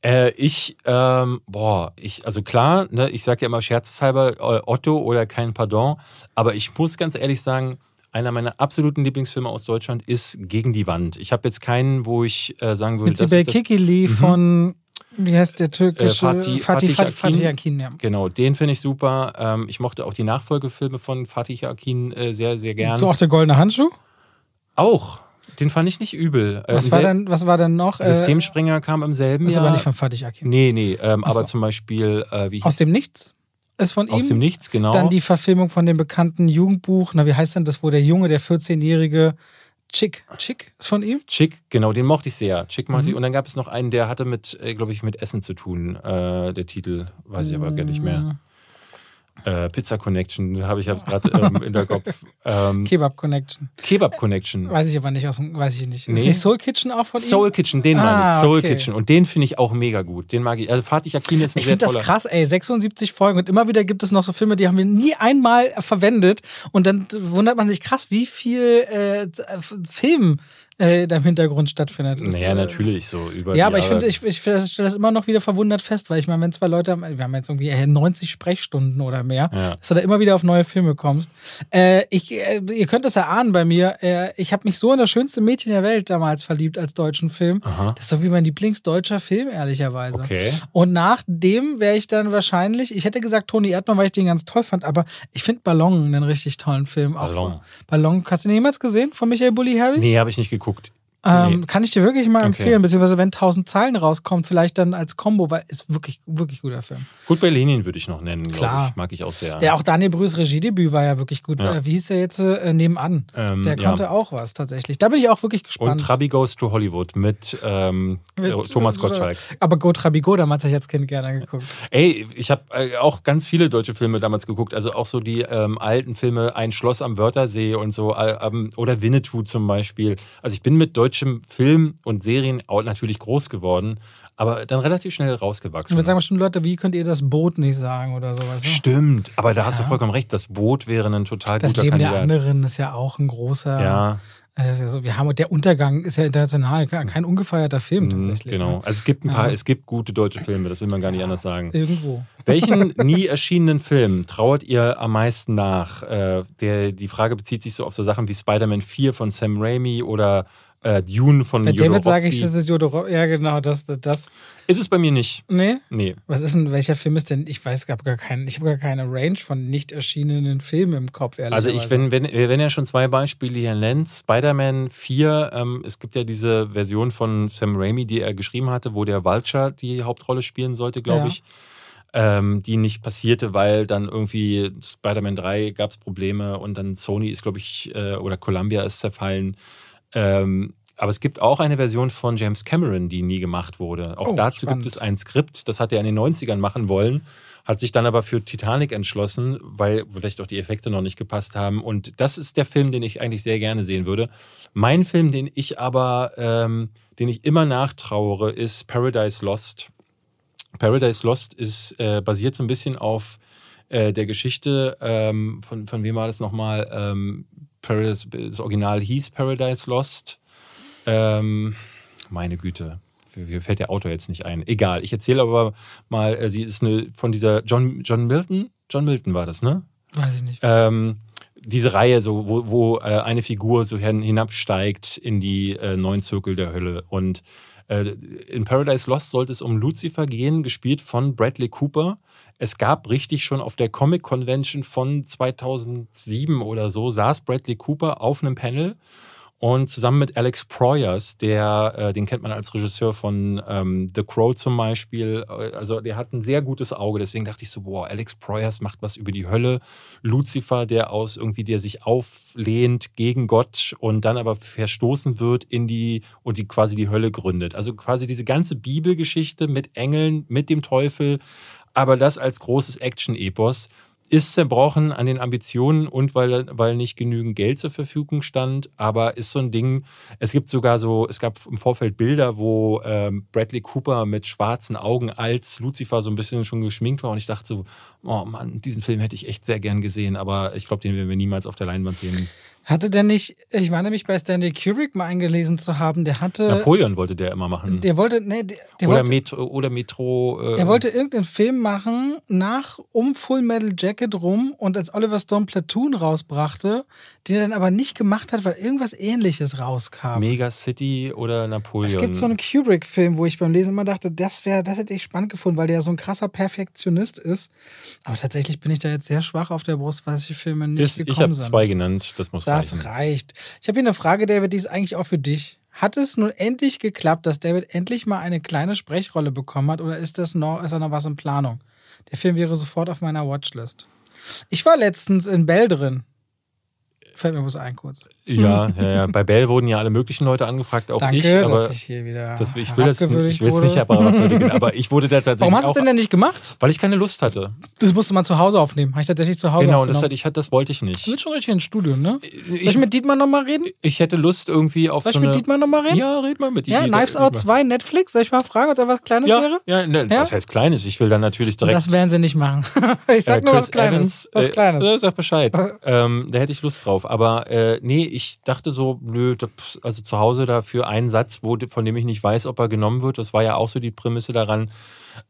Äh, ich, ähm, boah, ich, also klar, ne, ich sage ja immer scherzeshalber äh, Otto oder kein Pardon, aber ich muss ganz ehrlich sagen, einer meiner absoluten Lieblingsfilme aus Deutschland ist Gegen die Wand. Ich habe jetzt keinen, wo ich äh, sagen würde, Mit das Sibel ist das, Kikili von, wie heißt der türkische? Äh, Fatih- Fatih, Fatih Fatih, Akin. Ja. Genau, den finde ich super. Ähm, ich mochte auch die Nachfolgefilme von Fatih Akin äh, sehr, sehr gern. So auch der goldene Handschuh. Auch, den fand ich nicht übel. Äh, Was war, denn, was war denn noch? Äh, Systemspringer kam im selben ist Jahr. aber nicht von Fatih Akin. Nee, nee, ähm, aber zum Beispiel, äh, wie Aus dem Nichts ist von aus ihm. dem Nichts, genau. Dann die Verfilmung von dem bekannten Jugendbuch. Na, wie heißt denn das, wo der Junge, der 14-jährige Chick, Chick ist von ihm? Chick, genau, den mochte ich sehr. Chick mochte Mhm. ich. Und dann gab es noch einen, der hatte mit, äh, glaube ich, mit Essen zu tun. Äh, der Titel, weiß ich aber gar nicht mehr. Äh, Pizza Connection, habe ich gerade ähm, in der Kopf. Ähm, Kebab Connection. Kebab Connection. Weiß ich aber nicht, aus, dem- weiß ich nicht. Ist Nee. nicht Soul Kitchen auch von ihm? Soul Kitchen, den meine Ah, ich. Soul okay. Kitchen. Und den finde ich auch mega gut. Den mag ich. Also Fatih Akin ist ein Ich finde das krass, ey. 76 Folgen und immer wieder gibt es noch so Filme, die haben wir nie einmal verwendet. Und dann wundert man sich krass, wie viel äh, Film äh, im Hintergrund stattfindet. Das, Naja, äh, natürlich so über Ja, aber ich finde, ich, ich stelle das immer noch wieder verwundert fest, weil ich meine, wenn zwei Leute wir haben jetzt irgendwie äh, 90 Sprechstunden oder mehr, Ja. dass du da immer wieder auf neue Filme kommst. Äh, ich, äh, ihr könnt es erahnen bei mir, äh, ich habe mich so in das schönste Mädchen der Welt damals verliebt als deutschen Film. Aha. Das ist doch wie mein Lieblingsdeutscher Film, ehrlicherweise. Okay. Und nach dem wäre ich dann wahrscheinlich, ich hätte gesagt Toni Erdmann, weil ich den ganz toll fand, aber ich finde Ballon einen richtig tollen Film. Auch Ballon. von- Ballon, hast du den jemals gesehen von Michael Bulli Herbig? Nee, habe ich nicht geguckt anguckt, ähm, Nee. Kann ich dir wirklich mal Okay. empfehlen, beziehungsweise wenn 1000 Zeilen rauskommt, vielleicht dann als Combo, weil ist wirklich, wirklich guter Film. Gut, bei Lenin würde ich noch nennen, glaube Klar. ich. Mag ich auch sehr. Der auch Daniel Brühs Regiedebüt war ja wirklich gut. Ja. Äh, Wie hieß der jetzt äh, nebenan? Ähm, der ja. konnte auch was tatsächlich. Da bin ich auch wirklich Und gespannt. Trabi Goes to Hollywood mit, ähm, Mit- Thomas Gottschalk. Aber Go Trabigo, damals habe ich als Kind gerne geguckt. Ey, ich habe äh, auch ganz viele deutsche Filme damals geguckt. Also auch so die ähm, alten Filme, Ein Schloss am Wörthersee und so. Äh, ähm, oder Winnetou zum Beispiel. Also ich bin mit deutschem Film und Serien natürlich groß geworden, aber dann relativ schnell Ich rausgewachsen. würde sagen bestimmt Leute, wie könnt ihr das Boot nicht sagen oder sowas? Ne? Stimmt, aber da hast du vollkommen recht. Das Boot wäre ein total Das guter Leben der Kandidat. anderen ist ja auch ein großer. Ja, Äh, also wir haben der Untergang ist ja international kein ungefeierter Film mhm, tatsächlich. genau. Ne? Also es gibt ein paar, Ja. es gibt gute deutsche Filme, das will man gar nicht anders sagen. Irgendwo. Welchen nie erschienenen Film trauert ihr am meisten nach? Äh, der, die Frage bezieht sich so auf so Sachen wie Spider-Man 4 von Sam Raimi oder äh, Dune von Bei David sage ich, das ist Jodorowsky. Ja, genau, das, das. Ist es bei mir nicht. Nee? Nee. Was ist denn, welcher Film ist denn? Ich weiß, ich habe gar keinen, ich habe gar keine Range von nicht erschienenen Filmen im Kopf, ehrlich Also ich, wenn, wenn, wenn er schon zwei Beispiele hier nennt, Spider-Man 4, ähm, es gibt ja diese Version von Sam Raimi, die er geschrieben hatte, wo der Vulture die Hauptrolle spielen sollte, glaube Ja. ich. Ähm, die nicht passierte, weil dann irgendwie Spider-Man 3 gab es Probleme und dann Sony ist, glaube ich, äh, oder Columbia ist zerfallen. Ähm, aber es gibt auch eine Version von James Cameron, die nie gemacht wurde. Auch Oh, dazu spannend. gibt es ein Skript, das hat er in den 90ern machen wollen, hat sich dann aber für Titanic entschlossen, weil vielleicht auch die Effekte noch nicht gepasst haben. Und das ist der Film, den ich eigentlich sehr gerne sehen würde. Mein Film, den ich aber, ähm, den ich immer nachtrauere, ist Paradise Lost. Paradise Lost ist äh, basiert so ein bisschen auf äh, der Geschichte ähm, von, von wem war das nochmal? Ähm, Paradise, das Original hieß Paradise Lost. Ähm, meine Güte, mir fällt der Autor jetzt nicht ein. Egal, ich erzähle aber mal, äh, sie ist eine von dieser John, John Milton. John Milton war das, ne? Weiß ich nicht. ähm, diese Reihe, so, wo, wo äh, eine Figur so hin, hinabsteigt in die äh, neuen Zirkel der Hölle. Und äh, in Paradise Lost sollte es um Lucifer gehen, gespielt von Bradley Cooper. Es gab richtig schon auf der Comic Convention von 2007 oder so, saß Bradley Cooper auf einem Panel und zusammen mit Alex Proyas, der, äh, den kennt man als Regisseur von ähm, The Crow zum Beispiel, äh, also der hat ein sehr gutes Auge, deswegen dachte ich so, boah, Alex Proyas macht was über die Hölle. Lucifer, der aus irgendwie, der sich auflehnt gegen Gott und dann aber verstoßen wird in die und die quasi die Hölle gründet. Also quasi diese ganze Bibelgeschichte mit Engeln, mit dem Teufel, aber das als großes Action-Epos ist zerbrochen an den Ambitionen und weil, weil nicht genügend Geld zur Verfügung stand, aber ist so ein Ding, es gibt sogar so, es gab im Vorfeld Bilder, wo ähm, Bradley Cooper mit schwarzen Augen als Lucifer so ein bisschen schon geschminkt war. Und ich dachte so, oh Mann, diesen Film hätte ich echt sehr gern gesehen, aber ich glaube, den werden wir niemals auf der Leinwand sehen. Hatte der nicht, ich meine mich bei Stanley Kubrick mal eingelesen zu haben, der hatte. Napoleon wollte der immer machen. Der wollte, nee, der, der oder, wollte, Metro, oder Metro. Äh, er wollte irgendeinen Film machen nach um Full Metal Jacket rum und als Oliver Stone Platoon rausbrachte, den er dann aber nicht gemacht hat, weil irgendwas ähnliches rauskam. Mega City oder Napoleon. Es gibt so einen Kubrick-Film, wo ich beim Lesen immer dachte, das wäre, das hätte ich spannend gefunden, weil der so ein krasser Perfektionist ist. Aber tatsächlich bin ich da jetzt sehr schwach auf der Brust, weil die Filme nicht Ist, ich gekommen habe sind. zwei genannt, das muss Das reichen. reicht. Ich habe hier eine Frage, David, die ist eigentlich auch für dich. Hat es nun endlich geklappt, dass David endlich mal eine kleine Sprechrolle bekommen hat oder ist das noch, ist da noch was in Planung? Der Film wäre sofort auf meiner Watchlist. Ich war letztens in Bell drin. Fällt mir was ein kurz. Ja, ja, ja. Bei Bell wurden ja alle möglichen Leute angefragt, auch Danke, ich. Aber dass ich hier wieder das, ich will ich es nicht herabwürdigen, aber ich wurde da tatsächlich Warum hast du es denn denn nicht gemacht? weil ich keine Lust hatte. Das musste man zu Hause aufnehmen. Habe ich tatsächlich zu Hause Genau, und das, hatte ich, das wollte ich du nicht. willst schon richtig ins Studio, ne? Soll ich Ich, mit Dietmar nochmal reden? ich hätte Lust irgendwie auf Soll ich so mit eine... Dietmar nochmal reden? Ja, red mal mit Ja, Dietmar. Knives Out 2, Netflix. Soll ich mal fragen, ob da was Kleines Ja, wäre? ja, ne, Ja? was heißt Kleines? Ich will dann natürlich direkt... Das werden sie nicht machen. ich sag äh, nur was Kleines. Evans, was äh, Kleines. Äh, sag Bescheid. ähm, da hätte ich Lust drauf. Aber äh, nee, ich dachte so, nö, das, also zu Hause dafür einen Satz, wo, von dem ich nicht weiß, ob er genommen wird. Das war ja auch so die Prämisse daran.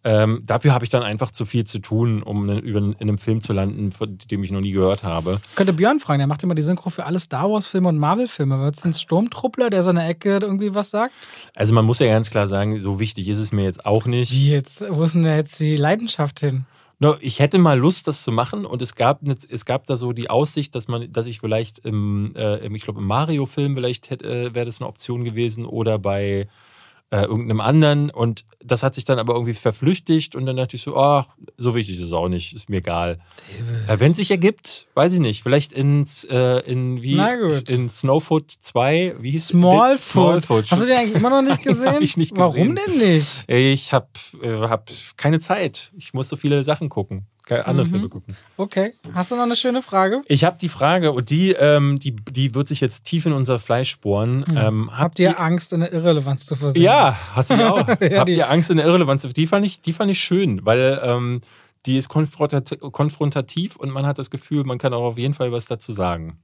Ähm, dafür habe ich dann einfach zu viel zu tun, um ne, über, in einem Film zu landen, von dem ich noch nie gehört habe. Könnte Björn fragen, der macht immer die Synchro für alle Star Wars-Filme und Marvel-Filme. Wird es ein Sturmtruppler, der so eine Ecke irgendwie was sagt? Also man muss ja ganz klar sagen, so wichtig ist es mir jetzt auch nicht. Wie jetzt? Wo ist denn da jetzt die Leidenschaft hin? No, ich hätte mal Lust, das zu machen. Und es gab, es gab da so die Aussicht, dass man, dass ich vielleicht im, äh, im ich glaube im Mario-Film vielleicht hätte, äh, wäre das eine Option gewesen oder bei äh, irgendeinem anderen und das hat sich dann aber irgendwie verflüchtigt und dann dachte ich so, ach, so wichtig ist es auch nicht, ist mir egal. Äh, Wenn es sich ergibt, weiß ich nicht, vielleicht ins, äh, in wie in Snowfoot 2, wie hieß Smallfoot. Smallfoot. Hast du den eigentlich immer noch nicht gesehen? hab ich nicht Warum gesehen. denn nicht? Ich habe äh, hab keine Zeit. Ich muss so viele Sachen gucken, andere Mhm. Filme gucken. Okay. Hast du noch eine schöne Frage? Ich habe die Frage, und die, ähm, die, die wird sich jetzt tief in unser Fleisch bohren. Ähm, Habt ihr Angst, in der Irrelevanz zu versinken? Ja, hast du ja auch. Ja, Habt die- ihr Angst in der Irrelevanz? Die fand ich, die fand ich schön, weil ähm, die ist konfrontat konfrontativ und man hat das Gefühl, man kann auch auf jeden Fall was dazu sagen.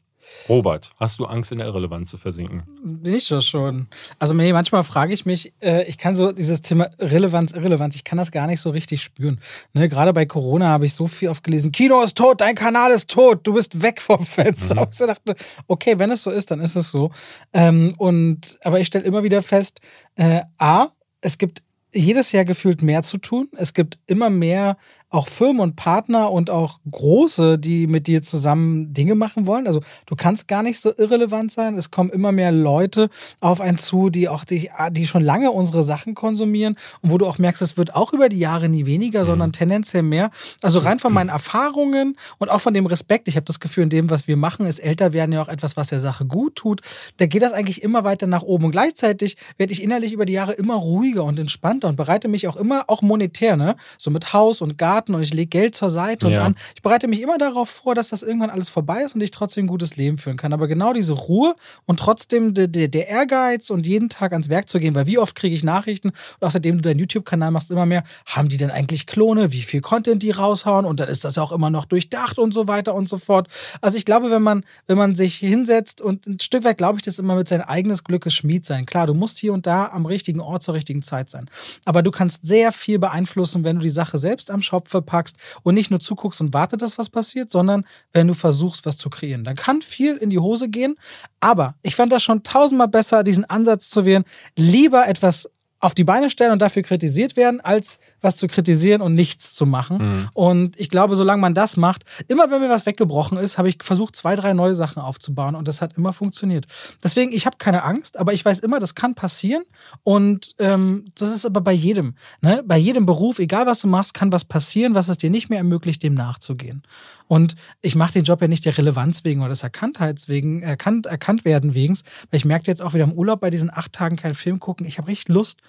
Robert, hast du Angst in der Irrelevanz zu versinken? Bin ich das schon. Also manchmal frage ich mich, äh, ich kann so dieses Thema Relevanz, Irrelevanz, ich kann das gar nicht so richtig spüren. Ne, Gerade bei Corona habe ich so viel oft gelesen, Kino ist tot, dein Kanal ist tot, du bist weg vom Fenster. Und ich dachte, okay, wenn es so ist, dann ist es so. Ähm, und aber ich stelle immer wieder fest, äh, A, es gibt jedes Jahr gefühlt mehr zu tun. Es gibt immer mehr auch Firmen und Partner und auch große, die mit dir zusammen Dinge machen wollen. Also du kannst gar nicht so irrelevant sein. Es kommen immer mehr Leute auf einen zu, die auch die, die schon lange unsere Sachen konsumieren und wo du auch merkst, es wird auch über die Jahre nie weniger, mhm. sondern tendenziell mehr. Also rein von meinen Erfahrungen und auch von dem Respekt, ich habe das Gefühl, in dem, was wir machen, ist älter werden ja auch etwas, was der Sache gut tut. Da geht das eigentlich immer weiter nach oben. Und gleichzeitig werde ich innerlich über die Jahre immer ruhiger und entspannter und bereite mich auch immer, auch monetär, ne? So mit Haus und Garten und ich lege Geld zur Seite und ja. an. Ich bereite mich immer darauf vor, dass das irgendwann alles vorbei ist und ich trotzdem ein gutes Leben führen kann. Aber genau diese Ruhe und trotzdem der, der, der Ehrgeiz und jeden Tag ans Werk zu gehen, weil wie oft kriege ich Nachrichten und außerdem du deinen YouTube-Kanal machst immer mehr, haben die denn eigentlich Klone? Wie viel Content die raushauen? Und dann ist das ja auch immer noch durchdacht und so weiter und so fort. Also ich glaube, wenn man, wenn man sich hinsetzt und ein Stück weit glaube ich, das immer mit sein eigenes Glückes Schmied sein. Klar, du musst hier und da am richtigen Ort zur richtigen Zeit sein. Aber du kannst sehr viel beeinflussen, wenn du die Sache selbst am Schopfe packst und nicht nur zuguckst und wartet, dass was passiert, sondern wenn du versuchst, was zu kreieren. Dann kann viel in die Hose gehen. Aber ich fand das schon tausendmal besser, diesen Ansatz zu wählen. Lieber etwas auf die Beine stellen und dafür kritisiert werden, als was zu kritisieren und nichts zu machen. Mhm. Und ich glaube, solange man das macht, immer wenn mir was weggebrochen ist, habe ich versucht, zwei, drei neue Sachen aufzubauen und das hat immer funktioniert. Deswegen, ich habe keine Angst, aber ich weiß immer, das kann passieren und ähm, das ist aber bei jedem. Ne? Bei jedem Beruf, egal was du machst, kann was passieren, was es dir nicht mehr ermöglicht, dem nachzugehen. Und ich mache den Job ja nicht der Relevanz wegen oder des Erkanntheits wegen, erkannt, erkannt werden wegen, weil ich merke jetzt auch wieder im Urlaub bei diesen acht Tagen keinen Film gucken. Ich habe richtig Lust,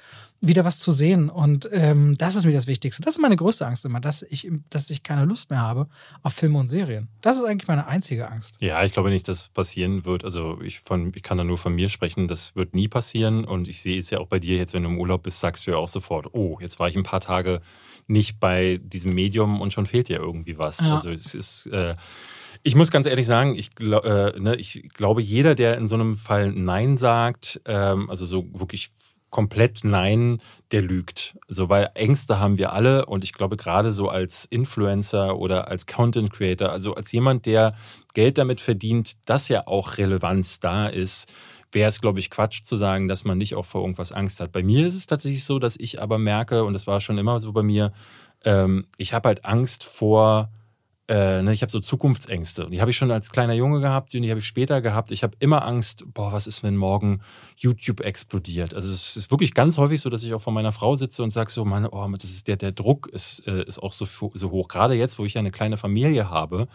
wieder was zu sehen. Und ähm, das ist mir das Wichtigste. Das ist meine größte Angst immer, dass ich, dass ich keine Lust mehr habe auf Filme und Serien. Das ist eigentlich meine einzige Angst. Ja, ich glaube nicht, dass es passieren wird. Also ich, von, ich kann da nur von mir sprechen, das wird nie passieren. Und ich sehe es ja auch bei dir jetzt, wenn du im Urlaub bist, sagst du ja auch sofort, oh, jetzt war ich ein paar Tage nicht bei diesem Medium und schon fehlt ja irgendwie was. Ja. Also es ist. Äh, ich muss ganz ehrlich sagen, ich, äh, ne, ich, glaube, jeder, der in so einem Fall Nein sagt, ähm, also so wirklich komplett Nein, der lügt. So, weil Ängste haben wir alle und ich glaube, gerade so als Influencer oder als Content Creator, also als jemand, der Geld damit verdient, dass ja auch Relevanz da ist, wäre es, glaube ich, Quatsch zu sagen, dass man nicht auch vor irgendwas Angst hat. Bei mir ist es tatsächlich so, dass ich aber merke, und das war schon immer so bei mir, ähm, ich habe halt Angst vor, äh, ne, ich habe so Zukunftsängste. Und die habe ich schon als kleiner Junge gehabt, und die habe ich später gehabt. Ich habe immer Angst, boah, was ist, wenn morgen YouTube explodiert? Also es ist wirklich ganz häufig so, dass ich auch vor meiner Frau sitze und sage so, meine, oh, das ist der, der Druck ist, äh, ist auch so, so hoch. Gerade jetzt, wo ich eine kleine Familie habe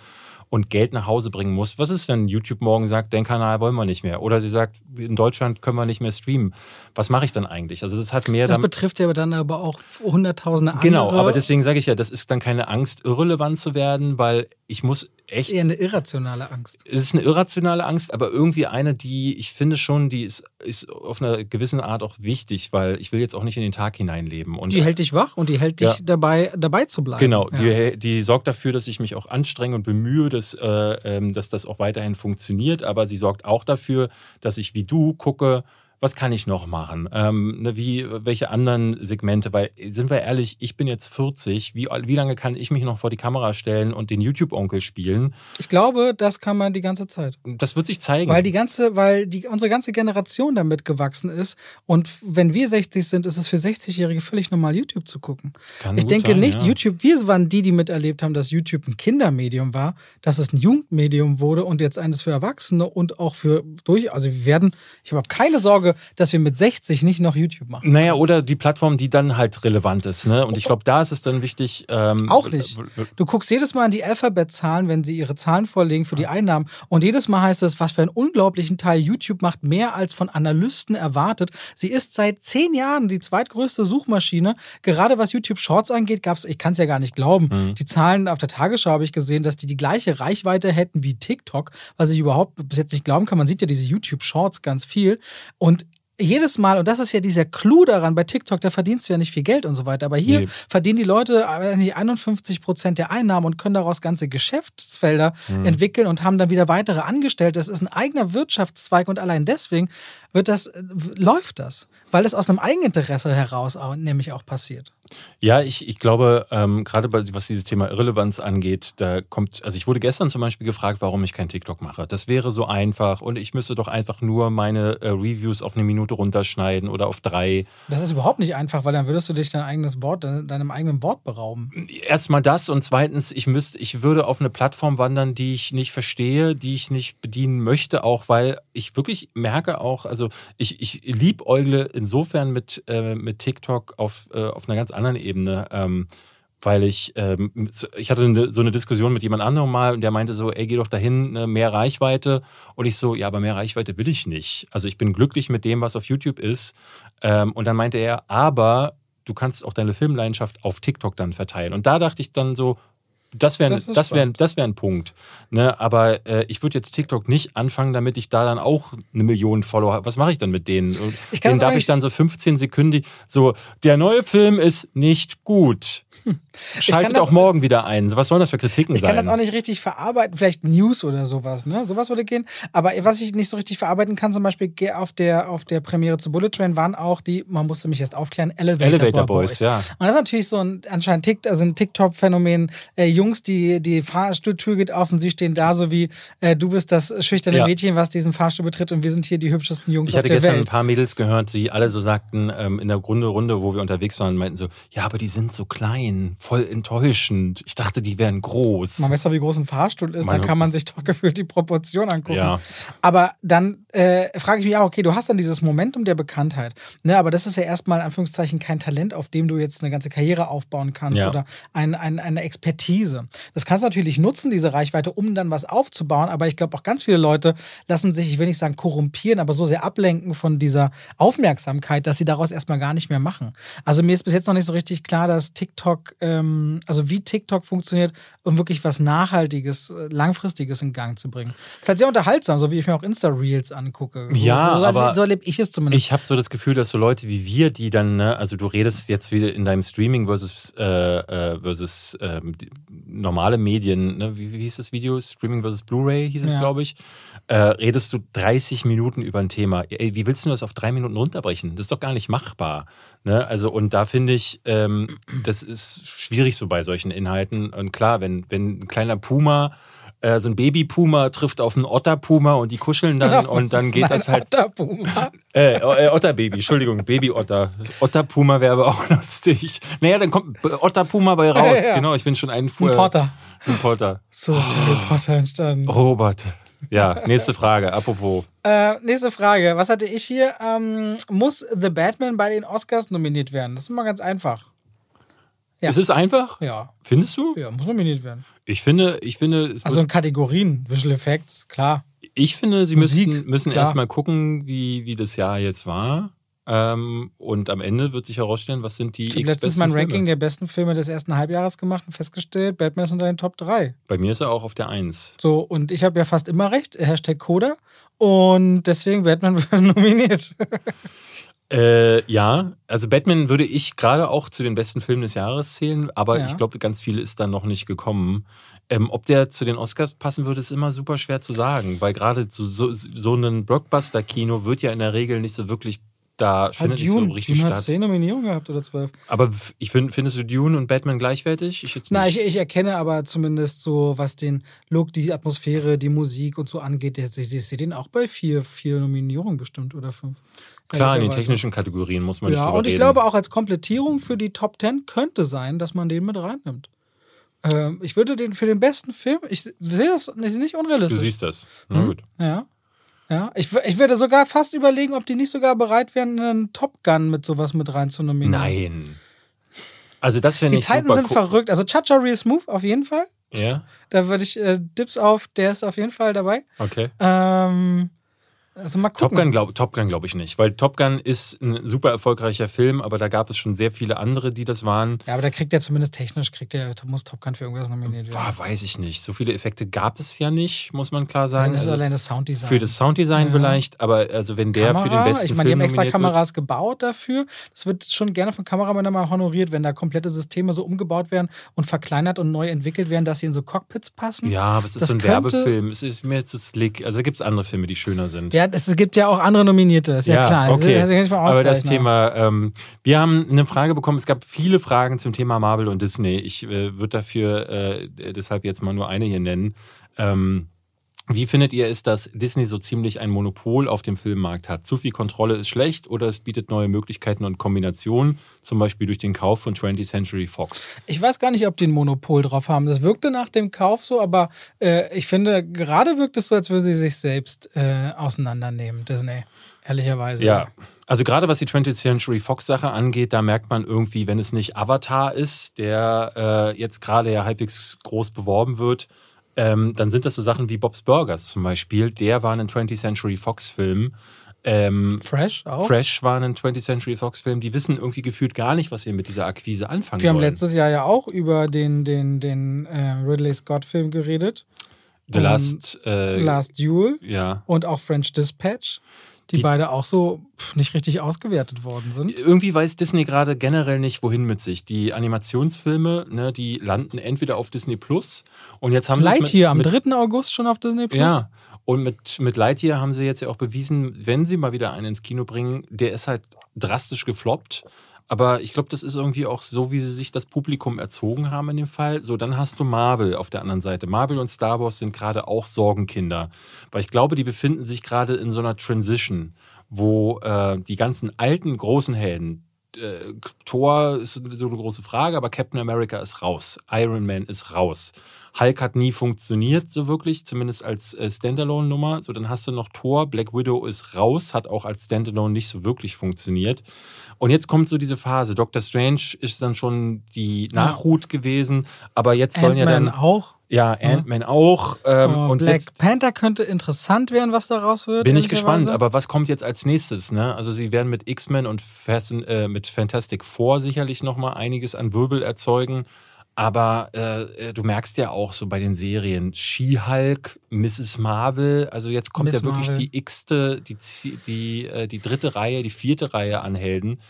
und Geld nach Hause bringen muss. Was ist, wenn YouTube morgen sagt, den Kanal wollen wir nicht mehr? Oder sie sagt, in Deutschland können wir nicht mehr streamen. Was mache ich dann eigentlich? Also das hat mehr. Das betrifft ja dann aber auch hunderttausende genau, andere. Genau, aber deswegen sage ich ja, das ist dann keine Angst, irrelevant zu werden, weil ich muss echt. Das ist eher eine irrationale Angst. Es ist eine irrationale Angst, aber irgendwie eine, die ich finde schon, die ist, ist auf einer gewissen Art auch wichtig, weil ich will jetzt auch nicht in den Tag hineinleben. Und die hält dich wach und die hält dich dabei, dabei zu bleiben. Genau, ja. die, die sorgt dafür, dass ich mich auch anstrenge und bemühe, dass, äh, ähm, dass das auch weiterhin funktioniert, aber sie sorgt auch dafür, dass ich wie du gucke, was kann ich noch machen? Ähm, ne, wie, welche anderen Segmente? Weil, sind wir ehrlich, ich bin jetzt 40. Wie, wie lange kann ich mich noch vor die Kamera stellen und den YouTube-Onkel spielen? Ich glaube, das kann man die ganze Zeit. Das wird sich zeigen. Weil die ganze, weil die, unsere ganze Generation damit gewachsen ist. Und wenn wir 60 sind, ist es für 60-Jährige völlig normal, YouTube zu gucken. Kann ich denke sein, nicht, ja. YouTube, wir waren die, die miterlebt haben, dass YouTube ein Kindermedium war, dass es ein Jugendmedium wurde und jetzt eines für Erwachsene und auch für durch. Also wir werden, ich habe keine Sorge, Sorge, dass wir mit 60 nicht noch YouTube machen. Naja, oder die Plattform, die dann halt relevant ist. Ne? Und ich glaube, da ist es dann wichtig. Ähm, Auch nicht. Du guckst jedes Mal an die Alphabet-Zahlen, wenn sie ihre Zahlen vorlegen für die Einnahmen. Und jedes Mal heißt es, was für einen unglaublichen Teil YouTube macht, mehr als von Analysten erwartet. Sie ist seit zehn Jahren die zweitgrößte Suchmaschine. Gerade was YouTube Shorts angeht, gab es, ich kann es ja gar nicht glauben, mhm. die Zahlen auf der Tagesschau habe ich gesehen, dass die die gleiche Reichweite hätten wie TikTok, was ich überhaupt bis jetzt nicht glauben kann. Man sieht ja diese YouTube Shorts ganz viel. Und jedes Mal, und das ist ja dieser Clou daran, bei TikTok, da verdienst du ja nicht viel Geld und so weiter. Aber hier nee. verdienen die Leute nicht 51 Prozent der Einnahmen und können daraus ganze Geschäftsfelder mhm. entwickeln und haben dann wieder weitere Angestellte. Das ist ein eigener Wirtschaftszweig und allein deswegen wird das, äh, läuft das. Weil das aus einem Eigeninteresse heraus auch, nämlich auch passiert. Ja, ich, ich glaube, ähm, gerade was dieses Thema Irrelevanz angeht, da kommt, also ich wurde gestern zum Beispiel gefragt, warum ich kein TikTok mache. Das wäre so einfach und ich müsste doch einfach nur meine äh, Reviews auf eine Minute runterschneiden oder auf drei. Das ist überhaupt nicht einfach, weil dann würdest du dich dein eigenes Wort, deinem eigenen Wort berauben. Erstmal das und zweitens, ich müsste, ich würde auf eine Plattform wandern, die ich nicht verstehe, die ich nicht bedienen möchte, auch weil ich wirklich merke auch, also ich, ich liebäugle insofern mit, äh, mit TikTok auf, äh, auf einer ganz anderen Ebene. Ähm, weil ich, ähm, ich hatte eine, so eine Diskussion mit jemand anderem mal und der meinte so, ey, geh doch dahin, ne, mehr Reichweite. Und ich so, ja, aber mehr Reichweite will ich nicht. Also ich bin glücklich mit dem, was auf YouTube ist. Ähm, und dann meinte er, aber du kannst auch deine Filmleidenschaft auf TikTok dann verteilen. Und da dachte ich dann so, das wäre das, das wär, das wär ein Punkt. Ne? Aber äh, ich würde jetzt TikTok nicht anfangen, damit ich da dann auch eine Million Follower habe. Was mache ich dann mit denen? Ich denen darf ich dann so 15 Sekunden so, der neue Film ist nicht gut. Schaltet das, auch morgen wieder ein. Was sollen das für Kritiken ich sein? Ich kann das auch nicht richtig verarbeiten. Vielleicht News oder sowas, ne? Sowas würde gehen. Aber was ich nicht so richtig verarbeiten kann, zum Beispiel auf der, auf der Premiere zu Bullet Train waren auch die, man musste mich erst aufklären, Elevator, Elevator Boys, Boys. ja. Und das ist natürlich so ein anscheinend Tick, also ein TikTok-Phänomen. Äh, Jungs, die die Fahrstuhltür geht auf und sie stehen da so wie, äh, du bist das schüchterne ja. Mädchen, was diesen Fahrstuhl betritt und wir sind hier die hübschesten Jungs ich auf der Welt. Ich hatte gestern ein paar Mädels gehört, die alle so sagten, ähm, in der Runde, Runde, wo wir unterwegs waren, meinten so, ja, aber die sind so klein, voll enttäuschend. Ich dachte, die wären groß. Man weiß doch, wie groß ein Fahrstuhl ist, Meine dann kann man sich doch gefühlt die Proportion angucken. Ja. Aber dann äh, frage ich mich auch, okay, du hast dann dieses Momentum der Bekanntheit, ne, aber das ist ja erstmal in Anführungszeichen kein Talent, auf dem du jetzt eine ganze Karriere aufbauen kannst ja. oder ein, ein, eine Expertise. Das kannst du natürlich nutzen, diese Reichweite, um dann was aufzubauen, aber ich glaube auch ganz viele Leute lassen sich, ich will nicht sagen korrumpieren, aber so sehr ablenken von dieser Aufmerksamkeit, dass sie daraus erstmal gar nicht mehr machen. Also mir ist bis jetzt noch nicht so richtig klar, dass TikTok, ähm, also wie TikTok funktioniert, um wirklich was Nachhaltiges, äh, Langfristiges in Gang zu bringen. Es ist halt sehr unterhaltsam, so wie ich mir auch Insta-Reels angucke. Ja, so, so, aber so erlebe ich es zumindest. Ich habe so das Gefühl, dass so Leute wie wir, die dann, ne, also du redest jetzt wieder in deinem Streaming versus, äh, äh versus äh, normale Medien, ne? wie, wie hieß das Video? Streaming versus Blu-ray hieß es, ja. glaube ich. Äh, redest du 30 Minuten über ein Thema. Ey, wie willst du das auf drei Minuten runterbrechen? Das ist doch gar nicht machbar. Ne? Also, und da finde ich, ähm, das ist schwierig so bei solchen Inhalten. Und klar, wenn, wenn ein kleiner Puma äh, so ein Baby-Puma trifft auf einen Otter-Puma und die kuscheln dann ja, und dann geht das halt. Otter-Puma? Äh, äh, Otter-Baby, Entschuldigung, Baby-Otter. Otter-Puma wäre aber auch lustig. Naja, dann kommt Otter-Puma bei raus. Ja, ja, genau, ich bin schon ein, ein Potter. Ein Potter. So ist ein Potter entstanden. Robert. Ja, nächste Frage, apropos. Äh, nächste Frage. Was hatte ich hier? Ähm, muss The Batman bei den Oscars nominiert werden? Das ist mal ganz einfach. Ja. Ist es einfach? Ja. Findest du? Ja, muss nominiert werden. Ich finde, ich finde. also in Kategorien, Visual Effects, klar. Ich finde, sie Musik, müssen, müssen erstmal gucken, wie, wie das Jahr jetzt war. Ähm, und am Ende wird sich herausstellen, was sind die Ich habe letztens mein Ranking Filme. der besten Filme des ersten Halbjahres gemacht und festgestellt, Batman ist unter den Top 3. Bei mir ist er auch auf der 1. So, und ich habe ja fast immer recht, Hashtag Coda. Und deswegen Batman wird nominiert. Äh, ja, also Batman würde ich gerade auch zu den besten Filmen des Jahres zählen, aber ja. ich glaube, ganz viele ist dann noch nicht gekommen. Ähm, ob der zu den Oscars passen würde, ist immer super schwer zu sagen, weil gerade so, so, so ein Blockbuster-Kino wird ja in der Regel nicht so wirklich da hat findet Dune, nicht so richtig Dune statt. hat zehn Nominierungen gehabt oder zwölf. Aber ich find, findest du Dune und Batman gleichwertig? Ich jetzt Nein, ich, ich, erkenne aber zumindest so, was den Look, die Atmosphäre, die Musik und so angeht, ich, ich sehe den auch bei vier, vier Nominierungen bestimmt oder fünf. Klar, in den technischen Kategorien muss man ja, nicht drüber und ich reden. glaube auch als Komplettierung für die Top Ten könnte sein, dass man den mit reinnimmt. Ähm, ich würde den für den besten Film, ich sehe das nicht unrealistisch. Du siehst das. Na mhm. gut. Ja. Ja, ich, ich würde sogar fast überlegen, ob die nicht sogar bereit wären, einen Top Gun mit sowas mit reinzunominieren. Nein. Also das wäre nicht Die Zeiten sind verrückt. Also Chacha Real Smooth auf jeden Fall. Ja. Da würde ich äh, Dips auf, der ist auf jeden Fall dabei. Okay. Ähm, also mal gucken. Top Gun glaube glaub ich nicht, weil Top Gun ist ein super erfolgreicher Film, aber da gab es schon sehr viele andere, die das waren. Ja, aber da kriegt er zumindest technisch, kriegt er, muss Top Gun für irgendwas nominiert werden. Boah, weiß ich nicht. So viele Effekte gab es ja nicht, muss man klar sagen. Das ist also allein das Sounddesign. Für das Sounddesign ja. vielleicht, aber also wenn der Kamera, für den besten Ich meine, die haben extra Kameras wird. gebaut dafür. Das wird schon gerne von Kameramännern mal honoriert, wenn da komplette Systeme so umgebaut werden und verkleinert und neu entwickelt werden, dass sie in so Cockpits passen. Ja, aber es ist das so ein Werbefilm. Es ist mir zu slick. Also da gibt es andere Filme, die schöner sind. Ja, Ja, es gibt ja auch andere Nominierte, ist ja, ja klar. Okay. Das, das Aber das Thema, ähm, wir haben eine Frage bekommen, es gab viele Fragen zum Thema Marvel und Disney. Ich äh, würde dafür äh, deshalb jetzt mal nur eine hier nennen. Ähm, wie findet ihr es, dass Disney so ziemlich ein Monopol auf dem Filmmarkt hat? Zu viel Kontrolle ist schlecht oder es bietet neue Möglichkeiten und Kombinationen, zum Beispiel durch den Kauf von 20th Century Fox? Ich weiß gar nicht, ob die ein Monopol drauf haben. Das wirkte nach dem Kauf so, aber äh, ich finde, gerade wirkt es so, als würde sie sich selbst äh, auseinandernehmen, Disney. Ehrlicherweise. Ja, also gerade was die 20th Century Fox Sache angeht, da merkt man irgendwie, wenn es nicht Avatar ist, der äh, jetzt gerade ja halbwegs groß beworben wird, ähm, dann sind das so Sachen wie Bob's Burgers zum Beispiel. Der war ein 20th Century Fox-Film. Ähm, Fresh auch? Fresh war ein 20th Century Fox-Film. Die wissen irgendwie gefühlt gar nicht, was sie mit dieser Akquise anfangen Wir haben letztes Jahr ja auch über den, den, den äh, Ridley Scott-Film geredet. The Last, äh, Last Duel. Ja. Und auch French Dispatch die, die beide auch so nicht richtig ausgewertet worden sind. Irgendwie weiß Disney gerade generell nicht, wohin mit sich. Die Animationsfilme, ne, die landen entweder auf Disney Plus und jetzt haben sie. Lightyear am 3. August schon auf Disney Plus. Ja. Und mit, mit Lightyear haben sie jetzt ja auch bewiesen, wenn sie mal wieder einen ins Kino bringen, der ist halt drastisch gefloppt. Aber ich glaube, das ist irgendwie auch so, wie sie sich das Publikum erzogen haben in dem Fall. So, dann hast du Marvel auf der anderen Seite. Marvel und Star Wars sind gerade auch Sorgenkinder. Weil ich glaube, die befinden sich gerade in so einer Transition, wo äh, die ganzen alten großen Helden, äh, Thor ist so eine große Frage, aber Captain America ist raus. Iron Man ist raus. Hulk hat nie funktioniert, so wirklich, zumindest als äh, Standalone-Nummer. So, dann hast du noch Thor, Black Widow ist raus, hat auch als Standalone nicht so wirklich funktioniert. Und jetzt kommt so diese Phase. Doctor Strange ist dann schon die Nachhut gewesen, aber jetzt sollen ja dann. auch. Ja, Ant-Man auch. Ähm, oh, und Black jetzt Panther könnte interessant werden, was daraus wird. Bin ich gespannt, aber was kommt jetzt als nächstes? Ne? Also sie werden mit X-Men und Fast, äh, mit Fantastic Four sicherlich nochmal einiges an Wirbel erzeugen. Aber äh, äh, du merkst ja auch so bei den Serien She-Hulk, Mrs. Marvel, also jetzt kommt Miss ja wirklich Marvel. die x-te, die, die, äh, die dritte Reihe, die vierte Reihe an Helden.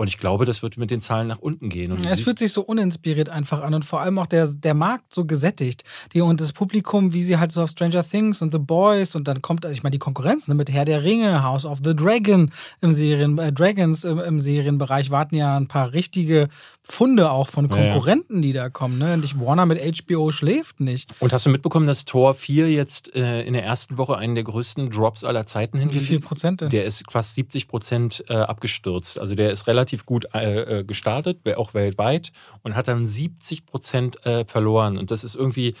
Und ich glaube, das wird mit den Zahlen nach unten gehen. Und es fühlt sich so uninspiriert einfach an und vor allem auch der, der Markt so gesättigt. Die, und das Publikum, wie sie halt so auf Stranger Things und The Boys und dann kommt, also ich meine, die Konkurrenz ne, mit Herr der Ringe, House of the Dragon im Serien, äh, Dragons im, im, Serienbereich warten ja ein paar richtige Funde auch von Konkurrenten, ja. die da kommen. Ne? Und ich, Warner mit HBO schläft nicht. Und hast du mitbekommen, dass Tor 4 jetzt äh, in der ersten Woche einen der größten Drops aller Zeiten hingelegt? Wie viel Prozent denn? Der ist fast 70 Prozent äh, abgestürzt. Also der ist relativ relativ gut äh, äh gestartet, auch weltweit, und hat dann 70 Prozent äh, verloren. Und das ist irgendwie.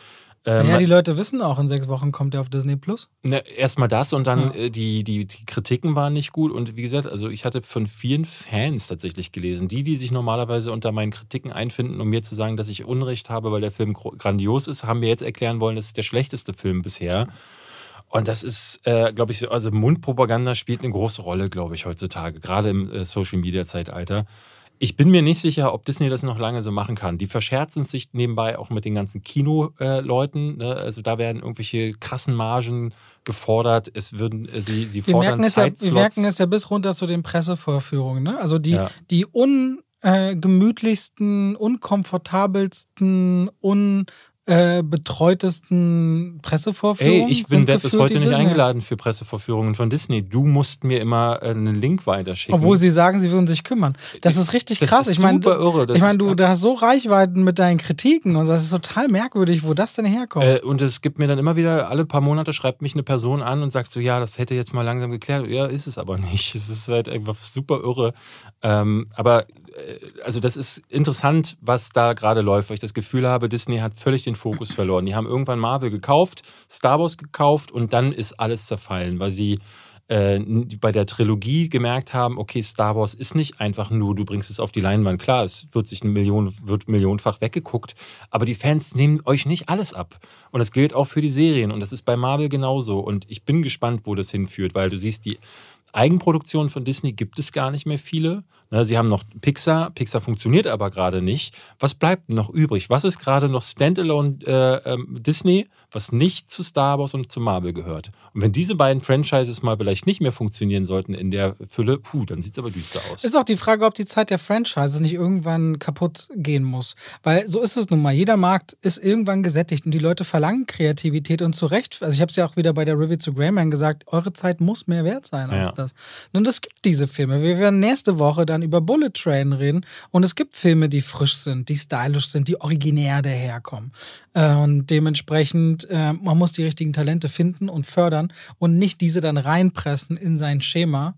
Äh, ja, die Leute wissen auch, in sechs Wochen kommt er auf Disney Plus. Ne, Erstmal das und dann ja. äh, die, die, die Kritiken waren nicht gut. Und wie gesagt, also ich hatte von vielen Fans tatsächlich gelesen, die, die sich normalerweise unter meinen Kritiken einfinden, um mir zu sagen, dass ich Unrecht habe, weil der Film grandios ist, haben mir jetzt erklären wollen, das ist der schlechteste Film bisher. Und das ist, äh, glaube ich, also Mundpropaganda spielt eine große Rolle, glaube ich, heutzutage, gerade im äh, Social-Media-Zeitalter. Ich bin mir nicht sicher, ob Disney das noch lange so machen kann. Die verscherzen sich nebenbei auch mit den ganzen Kino-Leuten. Ne? Also da werden irgendwelche krassen Margen gefordert. Es würden, äh, sie, sie wir fordern merken Zeitslots. Ja, wir merken es ja bis runter zu den Pressevorführungen. Ne? Also die, ja. die ungemütlichsten, unkomfortabelsten, un äh, betreutesten Pressevorführungen. Ey, ich bin werde bis heute nicht eingeladen für Pressevorführungen von Disney. Du musst mir immer äh, einen Link weiterschicken. Obwohl sie sagen, sie würden sich kümmern. Das ist richtig das krass. Ist ich meine, super irre. Das ich meine, du, du hast so Reichweiten mit deinen Kritiken und das ist total merkwürdig, wo das denn herkommt. Äh, und es gibt mir dann immer wieder, alle paar Monate schreibt mich eine Person an und sagt so, ja, das hätte jetzt mal langsam geklärt. Ja, ist es aber nicht. Es ist halt einfach super irre. Ähm, aber äh, also das ist interessant, was da gerade läuft, weil ich das Gefühl habe, Disney hat völlig den Fokus verloren. Die haben irgendwann Marvel gekauft, Star Wars gekauft und dann ist alles zerfallen, weil sie äh, bei der Trilogie gemerkt haben, okay, Star Wars ist nicht einfach nur, du bringst es auf die Leinwand. Klar, es wird sich eine Million, wird millionenfach weggeguckt, aber die Fans nehmen euch nicht alles ab. Und das gilt auch für die Serien und das ist bei Marvel genauso. Und ich bin gespannt, wo das hinführt, weil du siehst, die Eigenproduktionen von Disney gibt es gar nicht mehr viele. Ne, sie haben noch Pixar, Pixar funktioniert aber gerade nicht. Was bleibt noch übrig? Was ist gerade noch Standalone äh, ähm, Disney, was nicht zu Star Wars und zu Marvel gehört? Und wenn diese beiden Franchises mal vielleicht nicht mehr funktionieren sollten in der Fülle, puh, dann sieht es aber düster aus. Ist auch die Frage, ob die Zeit der Franchises nicht irgendwann kaputt gehen muss. Weil so ist es nun mal. Jeder Markt ist irgendwann gesättigt und die Leute verlangen Kreativität und zu Recht. Also ich habe es ja auch wieder bei der Review zu Greyman gesagt, eure Zeit muss mehr wert sein als Ja. das. Und es gibt diese Filme. Wir werden nächste Woche dann über Bullet Train reden. Und es gibt Filme, die frisch sind, die stylisch sind, die originär daherkommen. Äh, und dementsprechend, äh, man muss die richtigen Talente finden und fördern und nicht diese dann reinpressen in sein Schema.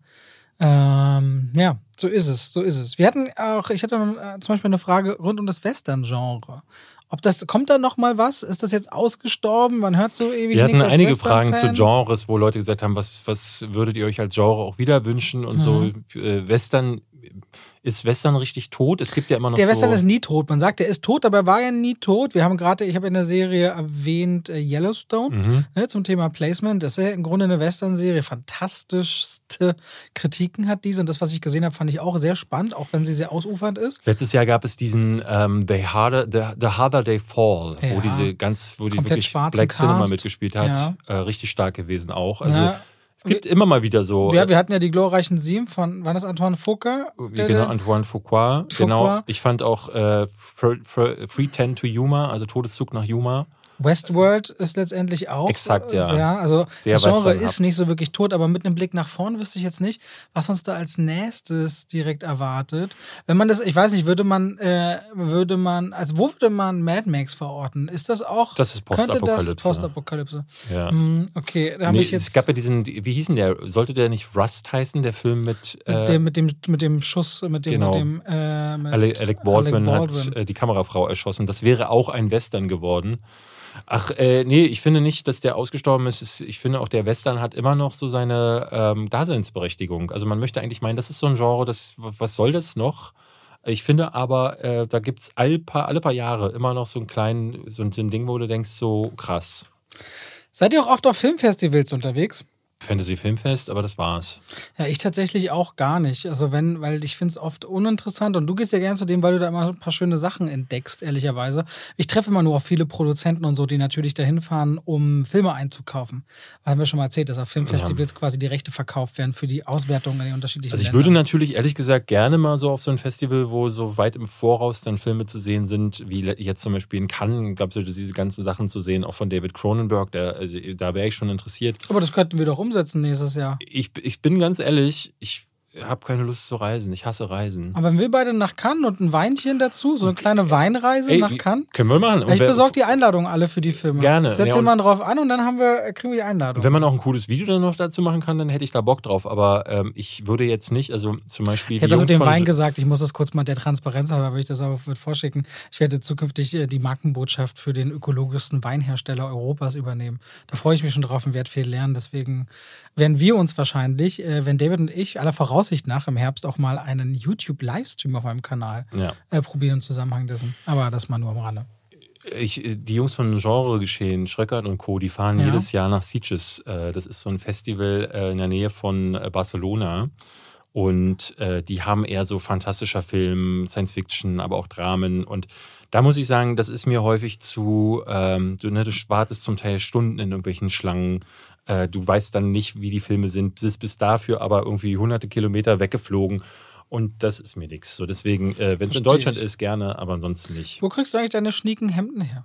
Ähm, ja, so ist es, so ist es. Wir hatten auch, ich hatte äh, zum Beispiel eine Frage rund um das Western-Genre. Ob das, kommt da noch mal was? Ist das jetzt ausgestorben? Man hört so ewig Wir hatten einige Fragen zu. Genres, wo Leute gesagt haben, was, was würdet ihr euch als Genre auch wieder wünschen und so. Mhm. Äh, Western, ist Western richtig tot? Es gibt ja immer noch Der so... Western ist nie tot. Man sagt, er ist tot, aber er war ja nie tot. Wir haben gerade, ich habe in der Serie erwähnt äh, Yellowstone Mhm. ne, zum Thema Placement. Das ist ja im Grunde eine Western-Serie. Fantastischste Kritiken hat diese. Und das, was ich gesehen habe, fand ich auch sehr spannend, auch wenn sie sehr ausufernd ist. Letztes Jahr gab es diesen ähm, The, Harder, The, The Harder They Fall, Ja. wo diese ganz, wo die Komplett wirklich Black Cinema Cast. mitgespielt hat. Ja. Äh, richtig stark gewesen auch. Also Ja. Es gibt immer mal wieder so. Ja, wir hatten ja die glorreichen Sieben von, war das Antoine Foucault? äh, Der- Genau, Antoine Fuqua. Genau. Fuqua. Ich fand auch äh, Fr Fr Free Ten to Yuma, also Todeszug nach Yuma. Westworld ist letztendlich auch. Exakt, ja. Sehr, also Sehr das Genre ist nicht so wirklich tot, aber mit einem Blick nach vorn wüsste ich jetzt nicht, was uns da als nächstes direkt erwartet. Wenn man das, ich weiß nicht, würde man, äh, würde man, also wo würde man Mad Max verorten? Ist das auch? Das ist Könnte das Postapokalypse. Postapokalypse? Ja. Hm, okay, da habe Nee, ich jetzt es gab ja diesen, wie hieß denn der? Sollte der nicht Rust heißen, der Film mit, mit, äh, dem, mit, dem, mit dem Schuss, mit dem, genau. mit dem äh, mit Alec, Alec Baldwin, Alec Baldwin. hat äh, die Kamerafrau erschossen. Das wäre auch ein Western geworden. Ach, äh, nee, ich finde nicht, dass der ausgestorben ist. Ich finde auch, der Western hat immer noch so seine ähm, Daseinsberechtigung. Also man möchte eigentlich meinen, das ist so ein Genre, das, was soll das noch? Ich finde aber, äh, da gibt es alle paar, alle paar Jahre immer noch so einen kleinen, so ein so ein Ding, wo du denkst, so krass. Seid ihr auch oft auf Filmfestivals unterwegs? Fantasy Filmfest, aber das war's. Ja, ich tatsächlich auch gar nicht. Also wenn, weil ich finde es oft uninteressant und du gehst ja gerne zu dem, weil du da immer ein paar schöne Sachen entdeckst, ehrlicherweise. Ich treffe immer nur auf viele Produzenten und so, die natürlich dahin fahren, um Filme einzukaufen. Haben wir schon mal erzählt, dass auf Filmfestivals quasi die Rechte verkauft werden für die Auswertung in den unterschiedlichen Also ich Ländern. würde natürlich ehrlich gesagt gerne mal so auf so ein Festival, wo so weit im Voraus dann Filme zu sehen sind, wie jetzt zum Beispiel in Cannes, glaube ich, diese ganzen Sachen zu sehen, auch von David Cronenberg, der, also, da wäre ich schon interessiert. Aber das könnten wir doch umsetzen nächstes Jahr. Ich, ich bin ganz ehrlich, ich habe keine Lust zu reisen. Ich hasse Reisen. Aber wenn wir beide nach Cannes und ein Weinchen dazu, so eine kleine Weinreise Ey, nach Cannes. Können wir machen. Und Ich besorge die Einladung alle für die Filme. Gerne. Setz Ja, mal drauf an und dann haben wir, kriegen wir die Einladung. Wenn man auch ein cooles Video dann noch dazu machen kann, dann hätte ich da Bock drauf. Aber ähm, ich würde jetzt nicht, also zum Beispiel. Ich die das mit dem Wein gesagt, ich muss das kurz mal der Transparenz halber, würde ich das aber mit vorschicken. Ich werde zukünftig äh, die Markenbotschaft für den ökologischsten Weinhersteller Europas übernehmen. Da freue ich mich schon drauf und werde viel lernen. Deswegen werden wir uns wahrscheinlich, äh, wenn David und ich aller Voraussicht nach im Herbst auch mal einen YouTube-Livestream auf meinem Kanal Ja. äh, probieren im Zusammenhang dessen. Aber das mal nur am Rande. Ich, die Jungs von Genre Geschehen, Schröckert und Co., die fahren Ja. jedes Jahr nach Sitges. Äh, Das ist so ein Festival äh, in der Nähe von äh, Barcelona. Und äh, die haben eher so fantastischer Film, Science Fiction, aber auch Dramen. Und da muss ich sagen, das ist mir häufig zu, ähm, du, ne, du wartest zum Teil Stunden in irgendwelchen Schlangen. Äh, du weißt dann nicht, wie die Filme sind, bist bis dafür aber irgendwie hunderte Kilometer weggeflogen. Und das ist mir nichts. So deswegen, äh, wenn es in Deutschland ich. ist, gerne, aber ansonsten nicht. Wo kriegst du eigentlich deine schnieken Hemden her?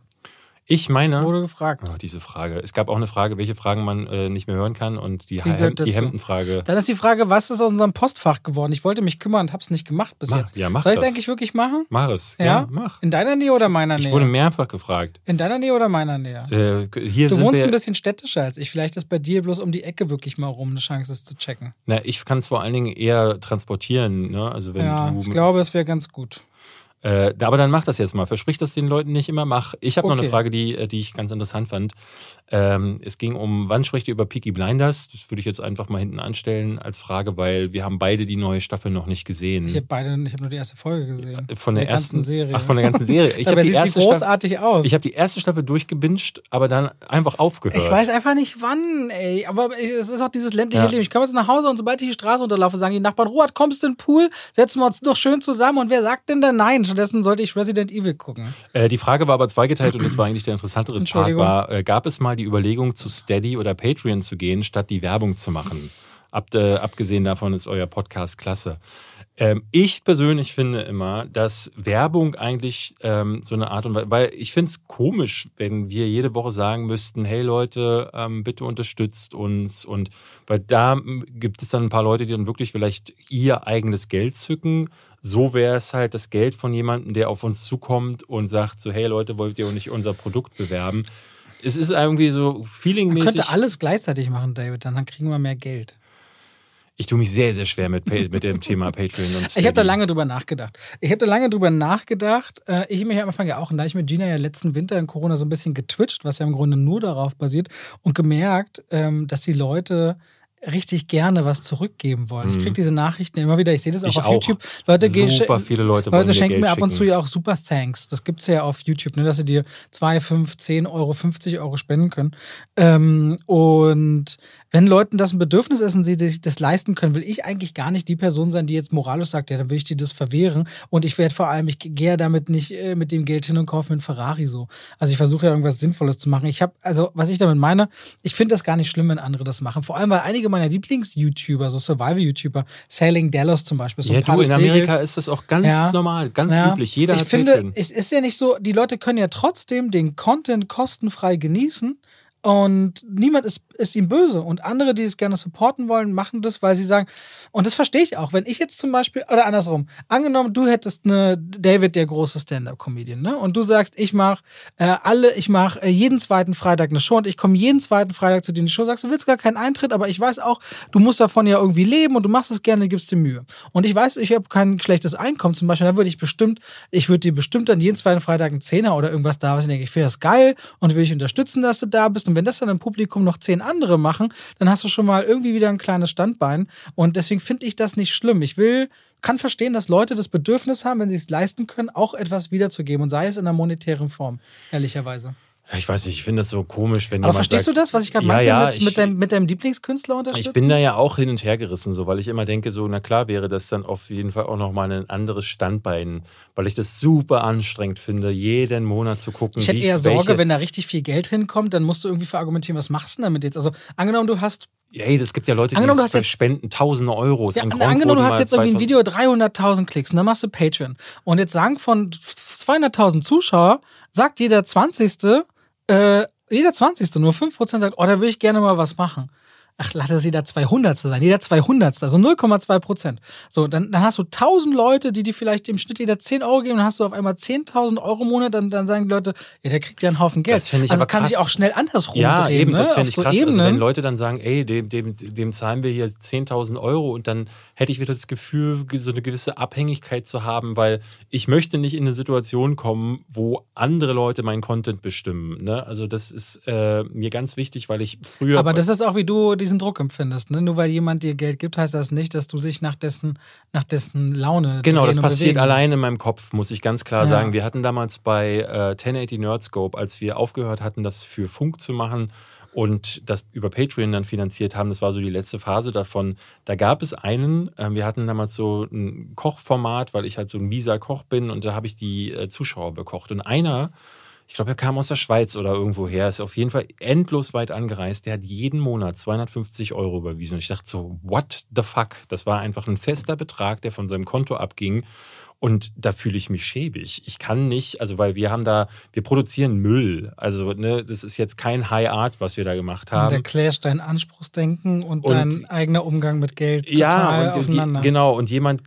Ich meine, Wurde gefragt. Oh, diese Frage. Es gab auch eine Frage, welche Fragen man äh, nicht mehr hören kann und die, Die Hem die. Hemdenfrage. Dann ist die Frage, was ist aus unserem Postfach geworden? Ich wollte mich kümmern und habe es nicht gemacht bis Mach- jetzt. ja, mach Soll ich es eigentlich wirklich machen? Mach es. Ja? Ja, mach. In deiner Nähe oder meiner Nähe? Ich wurde mehrfach gefragt. In deiner Nähe oder meiner Nähe? Äh, hier Du wohnst ein bisschen städtischer als ich. Vielleicht ist bei dir bloß um die Ecke wirklich mal rum eine Chance, es zu checken. na, ich kann es vor allen Dingen eher transportieren. Ne? Also wenn ja, du, ich glaube, es wäre ganz gut. Äh, aber dann mach das jetzt mal. Versprich das den Leuten nicht immer. Mach. Ich habe okay. noch eine Frage, die, äh, die ich ganz interessant fand. Ähm, es ging um, wann spricht ihr über Peaky Blinders? Das würde ich jetzt einfach mal hinten anstellen als Frage, weil wir haben beide die neue Staffel noch nicht gesehen. Ich habe beide, ich habe nur die erste Folge gesehen. Von der, der ersten Serie. Ach, von der ganzen Serie. Ich habe die erste großartig Staffel, aus. Ich habe die erste Staffel durchgebinged, aber dann einfach aufgehört. Ich weiß einfach nicht wann, ey. Aber es ist auch dieses ländliche ja. Leben. Ich komme jetzt nach Hause und sobald ich die Straße unterlaufe, sagen die Nachbarn, Robert, kommst du in den Pool? Setzen wir uns doch schön zusammen. Und wer sagt denn da nein? Stattdessen sollte ich Resident Evil gucken. Äh, die Frage war aber zweigeteilt und das war eigentlich der interessantere Part. War, äh, gab es mal die Überlegung zu Steady oder Patreon zu gehen, statt die Werbung zu machen. Ab, äh, abgesehen davon ist euer Podcast klasse. Ähm, ich persönlich finde immer, dass Werbung eigentlich ähm, so eine Art und Weise, weil ich finde es komisch, wenn wir jede Woche sagen müssten, hey Leute, ähm, bitte unterstützt uns und weil da gibt es dann ein paar Leute, die dann wirklich vielleicht ihr eigenes Geld zücken. So wäre es halt das Geld von jemandem, der auf uns zukommt und sagt so, hey Leute, wollt ihr nicht unser Produkt bewerben? es ist irgendwie so feelingmäßig. Man könnte alles gleichzeitig machen, David, dann kriegen wir mehr Geld. Ich tue mich sehr, sehr schwer mit, mit dem Thema Patreon und Steady. Ich habe da lange drüber nachgedacht. Ich habe da lange drüber nachgedacht. Äh, ich mich am Anfang ja auch, und da ich mit Gina ja letzten Winter in Corona so ein bisschen getwitcht, was ja im Grunde nur darauf basiert, und gemerkt, ähm, dass die Leute richtig gerne was zurückgeben wollen. Mhm. Ich kriege diese Nachrichten immer wieder. Ich sehe das auch ich auf auch. YouTube. Leute, super viele Leute, Leute schenken mir, mir ab und zu ja auch super Thanks. Das gibt es ja auf YouTube, ne, dass sie dir 2, 5, 10 Euro, 50 Euro spenden können. Ähm, und wenn Leuten das ein Bedürfnis ist und sie sich das leisten können, will ich eigentlich gar nicht die Person sein, die jetzt moralisch sagt, ja, dann will ich dir das verwehren. Und ich werde vor allem, ich gehe damit nicht äh, mit dem Geld hin und kaufe mir einen Ferrari so. Also ich versuche ja irgendwas Sinnvolles zu machen. Ich habe, also was ich damit meine, ich finde das gar nicht schlimm, wenn andere das machen. Vor allem, weil einige meiner Lieblings-YouTuber, so Survival-YouTuber, Sailing Dallas zum Beispiel, so ja, du, in Amerika Segel. ist das auch ganz ja, normal, ganz ja. üblich. Jeder ich hat finde, Patreon. es ist ja nicht so, die Leute können ja trotzdem den Content kostenfrei genießen und niemand ist, ist ihm böse. Und andere, die es gerne supporten wollen, machen das, weil sie sagen, und das verstehe ich auch. Wenn ich jetzt zum Beispiel, oder andersrum, angenommen, du hättest eine David, der große Stand-Up-Comedian, ne? Und du sagst, ich mache äh, alle, ich mache äh, jeden zweiten Freitag eine Show und ich komme jeden zweiten Freitag zu dir in die Show, sagst, du willst gar keinen Eintritt, aber ich weiß auch, du musst davon ja irgendwie leben und du machst es gerne, gibst dir Mühe. Und ich weiß, ich habe kein schlechtes Einkommen zum Beispiel, dann würde ich bestimmt, ich würde dir bestimmt dann jeden zweiten Freitag einen Zehner oder irgendwas da was ich denke, ich finde das geil und will ich unterstützen, dass du da bist. Und wenn das dann im Publikum noch zehn andere machen, dann hast du schon mal irgendwie wieder ein kleines Standbein. Und deswegen finde ich das nicht schlimm. Ich will, kann verstehen, dass Leute das Bedürfnis haben, wenn sie es leisten können, auch etwas wiederzugeben und sei es in einer monetären Form, ehrlicherweise. Ich weiß nicht, ich finde das so komisch, wenn Aber verstehst sagt, du das, was ich gerade ja, meinte, ja, mit, ich, mit, deinem, mit deinem Lieblingskünstler unterstützen? Ich bin da ja auch hin und her gerissen, so, weil ich immer denke, so, na klar wäre das dann auf jeden Fall auch nochmal ein anderes Standbein, weil ich das super anstrengend finde, jeden Monat zu gucken. Ich hätte eher Sorge, wenn da richtig viel Geld hinkommt, dann musst du irgendwie verargumentieren, was machst du damit jetzt? Also, angenommen, du hast Ey, das gibt ja Leute, die angenommen, jetzt, spenden tausende Euros. Ja, angenommen, du hast jetzt irgendwie ein Video 300.000 Klicks und dann machst du Patreon. Und jetzt sagen von 200.000 Zuschauer, sagt jeder 20. Äh, jeder 20. nur 5% sagt, oh, da will ich gerne mal was machen ach, lass es jeder 200. sein, jeder 200. Also 0,2 Prozent. So, dann, dann hast du 1000 Leute, die dir vielleicht im Schnitt jeder 10 Euro geben, dann hast du auf einmal 10.000 Euro im Monat, dann, dann sagen die Leute, ja, der kriegt ja einen Haufen Geld. Das finde ich also aber kann krass. sich auch schnell andersrum ja, drehen. eben, ne? das finde ich so krass. Ebenen. Also wenn Leute dann sagen, ey, dem, dem, dem zahlen wir hier 10.000 Euro und dann hätte ich wieder das Gefühl, so eine gewisse Abhängigkeit zu haben, weil ich möchte nicht in eine Situation kommen, wo andere Leute meinen Content bestimmen. Ne? Also das ist äh, mir ganz wichtig, weil ich früher... Aber das ist auch, wie du diesen Druck empfindest. Ne? Nur weil jemand dir Geld gibt, heißt das nicht, dass du dich nach dessen, nach dessen Laune Genau, das passiert allein in meinem Kopf, muss ich ganz klar ja. sagen. Wir hatten damals bei äh, 1080 Nerdscope, als wir aufgehört hatten, das für Funk zu machen, und das über Patreon dann finanziert haben. Das war so die letzte Phase davon. Da gab es einen, äh, wir hatten damals so ein Kochformat, weil ich halt so ein mieser Koch bin und da habe ich die äh, Zuschauer bekocht. Und einer, ich glaube, er kam aus der Schweiz oder irgendwo her, ist auf jeden Fall endlos weit angereist. Der hat jeden Monat 250 Euro überwiesen. Und ich dachte so, what the fuck? Das war einfach ein fester Betrag, der von seinem Konto abging. Und da fühle ich mich schäbig. Ich kann nicht, also weil wir haben da, wir produzieren Müll. Also, ne, das ist jetzt kein High Art, was wir da gemacht haben. Und da clasht dein Anspruchsdenken und, und, dein eigener Umgang mit Geld total ja, und aufeinander. Die, genau, und jemand,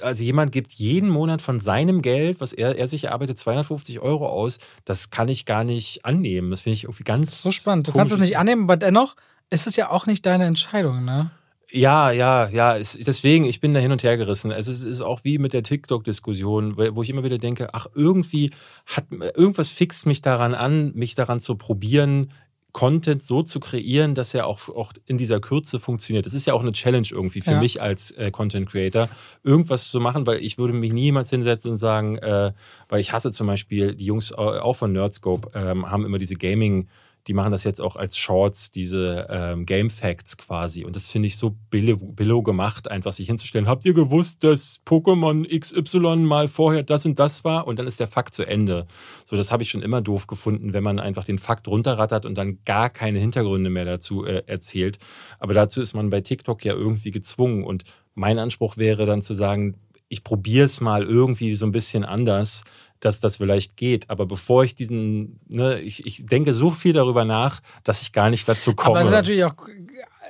also jemand gibt jeden Monat von seinem Geld, was er, er sich erarbeitet, 250 Euro aus. Das kann ich gar nicht annehmen. Das finde ich irgendwie ganz. So spannend. Du kannst es nicht annehmen, aber dennoch ist es ja auch nicht deine Entscheidung, ne? Ja, ja, ja. Es, deswegen, ich bin da hin und her gerissen. Es ist, ist auch wie mit der TikTok-Diskussion, wo ich immer wieder denke, ach, irgendwie hat irgendwas fixt mich daran an, mich daran zu probieren, Content so zu kreieren, dass er auch, auch in dieser Kürze funktioniert. Das ist ja auch eine Challenge irgendwie für ja. mich als äh, Content Creator, irgendwas zu machen, weil ich würde mich niemals hinsetzen und sagen, äh, weil ich hasse zum Beispiel, die Jungs auch von Nerdscope ähm, haben immer diese Gaming- die machen das jetzt auch als Shorts, diese ähm, Game Facts quasi. Und das finde ich so billo, gemacht, einfach sich hinzustellen. Habt ihr gewusst, dass Pokémon XY mal vorher das und das war? Und dann ist der Fakt zu Ende. So, das habe ich schon immer doof gefunden, wenn man einfach den Fakt runterrattert und dann gar keine Hintergründe mehr dazu äh, erzählt. Aber dazu ist man bei TikTok ja irgendwie gezwungen. Und mein Anspruch wäre dann zu sagen, ich probiere es mal irgendwie so ein bisschen anders dass das vielleicht geht. Aber bevor ich diesen, ne, ich, ich denke so viel darüber nach, dass ich gar nicht dazu komme. Aber es ist natürlich auch,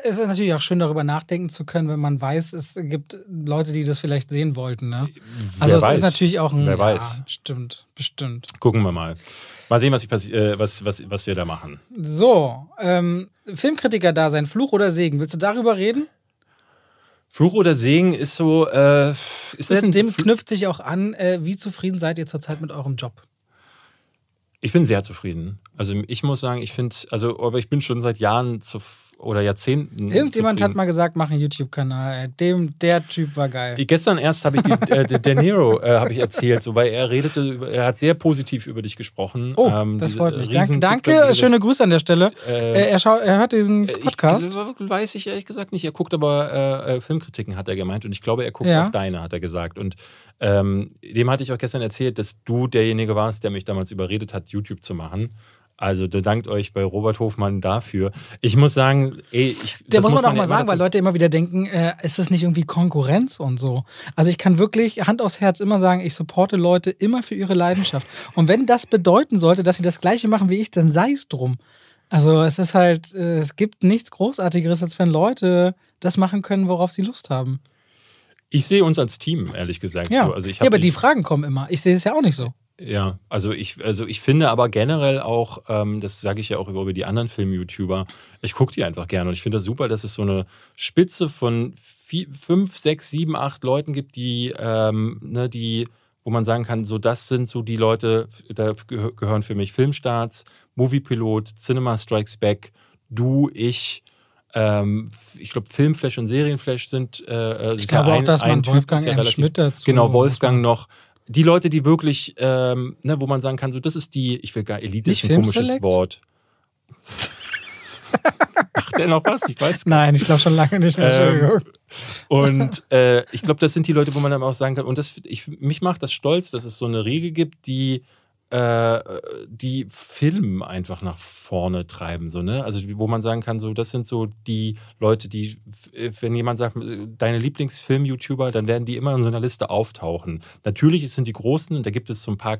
es ist natürlich auch schön, darüber nachdenken zu können, wenn man weiß, es gibt Leute, die das vielleicht sehen wollten. Ne? Also es ist natürlich auch ein. Wer weiß. Stimmt, bestimmt. Gucken wir mal. Mal sehen, was, ich, äh, was, was, was wir da machen. So, ähm, Filmkritiker da sein, Fluch oder Segen. Willst du darüber reden? Fluch oder Segen ist so. Äh, ist das dem knüpft sich auch an, äh, wie zufrieden seid ihr zurzeit mit eurem Job? Ich bin sehr zufrieden. Also ich muss sagen, ich finde, also, aber ich bin schon seit Jahren zu, oder Jahrzehnten. Irgendjemand zufrieden. hat mal gesagt, mach einen YouTube-Kanal. Dem, der Typ war geil. Gestern erst habe ich die, äh, der Nero äh, habe ich erzählt, so, weil er redete, er hat sehr positiv über dich gesprochen. Oh, ähm, das freut mich. Danke, danke schöne Grüße an der Stelle. Äh, er, schaut, er hört diesen Podcast. Ich, weiß ich ehrlich gesagt nicht. Er guckt aber äh, äh, Filmkritiken, hat er gemeint. Und ich glaube, er guckt ja. auch deine, hat er gesagt. Und ähm, dem hatte ich auch gestern erzählt, dass du derjenige warst, der mich damals überredet hat, YouTube zu machen. Also bedankt euch bei Robert Hofmann dafür. Ich muss sagen, ey, ich, der muss man auch mal sagen, weil Leute immer wieder denken, äh, ist das nicht irgendwie Konkurrenz und so. Also ich kann wirklich Hand aufs Herz immer sagen, ich supporte Leute immer für ihre Leidenschaft. Und wenn das bedeuten sollte, dass sie das Gleiche machen wie ich, dann sei es drum. Also es ist halt, äh, es gibt nichts Großartigeres, als wenn Leute das machen können, worauf sie Lust haben. Ich sehe uns als Team, ehrlich gesagt. Ja, so. also ja aber die Fragen kommen immer. Ich sehe es ja auch nicht so. Ja, also ich, also ich finde aber generell auch, ähm, das sage ich ja auch über die anderen Film-YouTuber, ich gucke die einfach gerne und ich finde das super, dass es so eine Spitze von vier, fünf, sechs, sieben, acht Leuten gibt, die, ähm, ne, die, wo man sagen kann, so das sind so die Leute, da gehören für mich Filmstarts, Moviepilot, Cinema Strikes Back, du, ich, ähm, ich glaube, Filmflash und Serienflash sind. Äh, also ich glaube ja auch, dass man Wolfgang M. Schmidt dazu. Genau, Wolfgang noch die Leute, die wirklich, ähm, ne, wo man sagen kann, so das ist die, ich will gar Elite ist ein komisches Wort. Macht der noch was? Ich weiß gar nicht. Nein, ich glaube schon lange nicht mehr. Ähm, und äh, ich glaube, das sind die Leute, wo man dann auch sagen kann, und das, ich, mich macht das stolz, dass es so eine Riege gibt, die äh, die Film einfach nach vorne treiben, so, ne? Also, wo man sagen kann, so, das sind so die Leute, die, wenn jemand sagt, deine Lieblingsfilm-YouTuber, dann werden die immer in so einer Liste auftauchen. Natürlich sind die Großen, und da gibt es so ein paar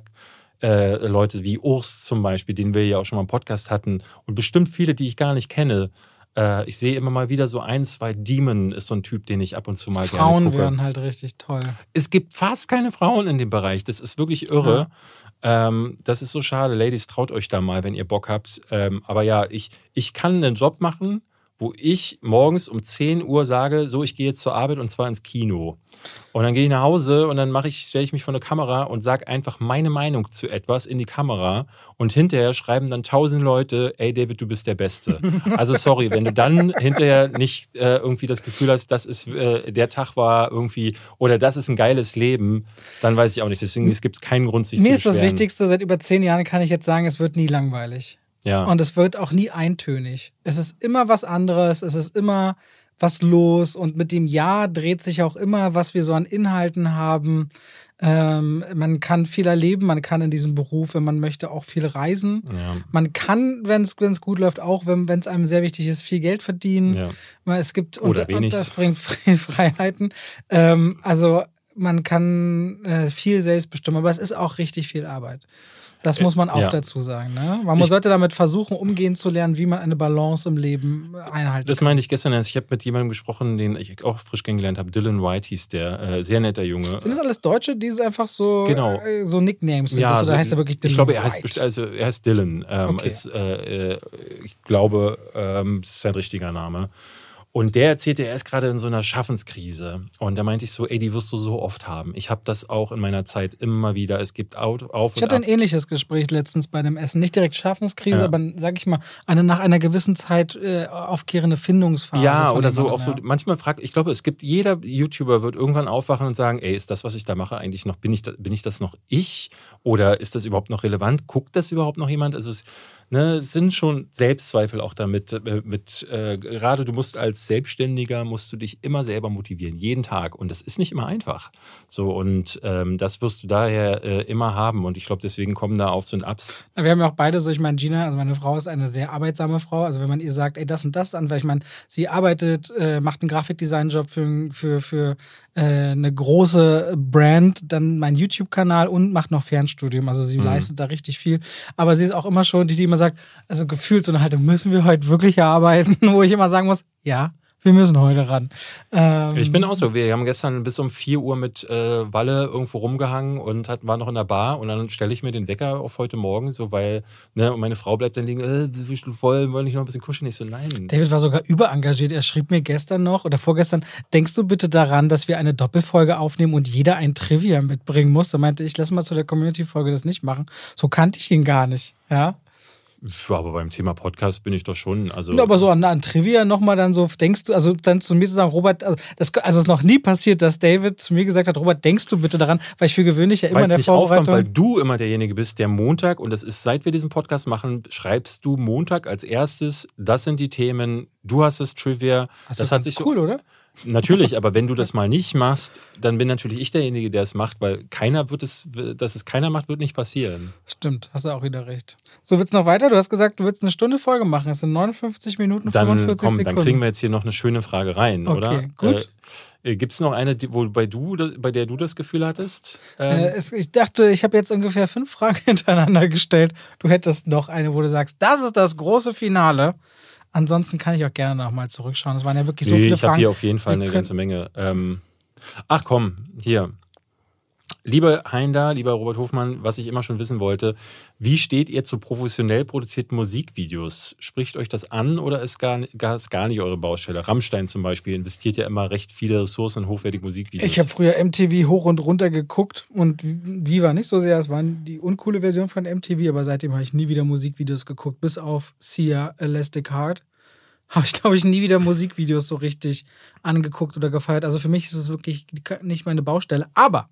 äh, Leute wie Urs zum Beispiel, den wir ja auch schon mal im Podcast hatten, und bestimmt viele, die ich gar nicht kenne. Äh, ich sehe immer mal wieder so ein, zwei Demon ist so ein Typ, den ich ab und zu mal Frauen gerne gucke. Frauen wären halt richtig toll. Es gibt fast keine Frauen in dem Bereich. Das ist wirklich irre. Ja. Ähm, das ist so schade. Ladies, traut euch da mal, wenn ihr Bock habt. Ähm, aber ja, ich, ich kann einen Job machen, wo ich morgens um 10 Uhr sage, so, ich gehe jetzt zur Arbeit und zwar ins Kino. Und dann gehe ich nach Hause und dann mache ich, stelle ich mich vor eine Kamera und sage einfach meine Meinung zu etwas in die Kamera. Und hinterher schreiben dann tausend Leute, ey David, du bist der Beste. Also sorry, wenn du dann hinterher nicht äh, irgendwie das Gefühl hast, das ist, äh, der Tag war irgendwie, oder das ist ein geiles Leben, dann weiß ich auch nicht. Deswegen, es gibt keinen Grund, sich Mir zu Mir ist das Wichtigste, seit über zehn Jahren kann ich jetzt sagen, es wird nie langweilig. Ja. Und es wird auch nie eintönig. Es ist immer was anderes, es ist immer was los und mit dem Jahr dreht sich auch immer, was wir so an Inhalten haben. Ähm, man kann viel erleben, man kann in diesem Beruf, wenn man möchte, auch viel reisen. Ja. Man kann, wenn es gut läuft, auch, wenn es einem sehr wichtig ist, viel Geld verdienen. Ja. Es gibt und, und, das bringt Freiheiten. Ähm, also man kann äh, viel selbst bestimmen, aber es ist auch richtig viel Arbeit. Das muss man auch ja. dazu sagen. Ne? Man ich, sollte damit versuchen, umgehen zu lernen, wie man eine Balance im Leben einhalten Das meinte ich gestern erst. Ich habe mit jemandem gesprochen, den ich auch frisch kennengelernt habe. Dylan White hieß der. Äh, sehr netter Junge. Sind das alles Deutsche, die einfach so, genau. äh, so Nicknames sind? Ja, das, oder so, heißt er wirklich Dylan Ich glaube, er heißt, also, er heißt Dylan. Ähm, okay. ist, äh, äh, ich glaube, ähm, ist sein richtiger Name. Und der erzählte, er ist gerade in so einer Schaffenskrise. Und da meinte ich so, ey, die wirst du so oft haben. Ich habe das auch in meiner Zeit immer wieder. Es gibt auf, auf Ich hatte und ein ähnliches Gespräch letztens bei dem Essen. Nicht direkt Schaffenskrise, Ja. aber sag ich mal, eine nach einer gewissen Zeit äh, aufkehrende Findungsphase. Ja, oder so jemandem, auch so. ja. Manchmal fragt, ich glaube, es gibt jeder YouTuber wird irgendwann aufwachen und sagen, ey, ist das, was ich da mache, eigentlich noch, bin ich, da, bin ich das noch ich? Oder ist das überhaupt noch relevant? Guckt das überhaupt noch jemand? Also es, ne, es sind schon Selbstzweifel auch damit. äh, Mit, äh, gerade du musst als Selbstständiger musst du dich immer selber motivieren, jeden Tag. Und das ist nicht immer einfach. So, und ähm, das wirst du daher äh, immer haben. Und ich glaube, deswegen kommen da Aufs und Abs. Wir haben ja auch beide so, ich meine, Gina, also meine Frau ist eine sehr arbeitsame Frau. Also wenn man ihr sagt, ey, das und das an, weil ich meine, sie arbeitet, äh, macht einen Grafikdesign-Job für, für, für äh, eine große Brand, dann mein YouTube-Kanal und macht noch Fernstudium. Also sie Mhm. leistet da richtig viel. Aber sie ist auch immer schon die, die immer sagt, also gefühlt so eine Haltung, müssen wir heute wirklich arbeiten, wo ich immer sagen muss, ja, wir müssen heute ran. Ähm, Ich bin auch so. Wir haben gestern bis um 4 Uhr mit äh, Walle irgendwo rumgehangen und hat, war noch in der Bar. Und dann stelle ich mir den Wecker auf heute Morgen, so weil, ne, und meine Frau bleibt dann liegen, äh, voll, wollen nicht noch ein bisschen kuscheln? Ich so, nein. David war sogar überengagiert. Er schrieb mir gestern noch oder vorgestern, denkst du bitte daran, dass wir eine Doppelfolge aufnehmen und jeder ein Trivia mitbringen muss? Da meinte ich, lass mal zu der Community-Folge das nicht machen. So kannte ich ihn gar nicht. Ja. Ja, aber beim Thema Podcast bin ich doch schon, also. aber so an, an Trivia nochmal dann so, denkst du, also dann zu mir zu sagen, Robert, also, das, also es ist noch nie passiert, dass David zu mir gesagt hat, Robert, denkst du bitte daran, weil ich für gewöhnlich ja immer weil in der nicht aufkommt, weil Vorbereitung. du immer derjenige bist, der Montag, und das ist, seit wir diesen Podcast machen, schreibst du Montag als erstes, das sind die Themen, du hast das Trivia. Das, das ist hat sich so, cool, oder? Natürlich, aber wenn du das mal nicht machst, dann bin natürlich ich derjenige, der es macht, weil keiner wird es, dass es keiner macht, wird nicht passieren. Stimmt, hast du auch wieder recht. So, wird's noch weiter? Du hast gesagt, du willst eine Stunde Folge machen. Es sind 59 Minuten, Dann, 45 komm, Sekunden. dann kriegen wir jetzt hier noch eine schöne Frage rein, Okay, oder? gut. Äh, Gibt es noch eine, die, wo bei, du, bei der du das Gefühl hattest? Äh, Ähm, es, ich dachte, ich habe jetzt ungefähr fünf Fragen hintereinander gestellt. Du hättest noch eine, wo du sagst, das ist das große Finale. Ansonsten kann ich auch gerne nochmal zurückschauen. Es waren ja wirklich so nee, viele ich habe Fragen. hier auf jeden Fall Wir eine ganze Menge. Ähm, ach komm, hier. Lieber Heinder, lieber Robert Hofmann, was ich immer schon wissen wollte, wie steht ihr zu professionell produzierten Musikvideos? Spricht euch das an oder ist gar, gar, ist gar nicht eure Baustelle? Rammstein zum Beispiel investiert ja immer recht viele Ressourcen in hochwertige Musikvideos. Ich habe früher MTV hoch und runter geguckt und Viva nicht so sehr. Es war die uncoole Version von MTV, aber seitdem habe ich nie wieder Musikvideos geguckt. Bis auf Sia Elastic Heart habe ich, glaube ich, nie wieder Musikvideos so richtig angeguckt oder gefeiert. Also für mich ist es wirklich nicht meine Baustelle. Aber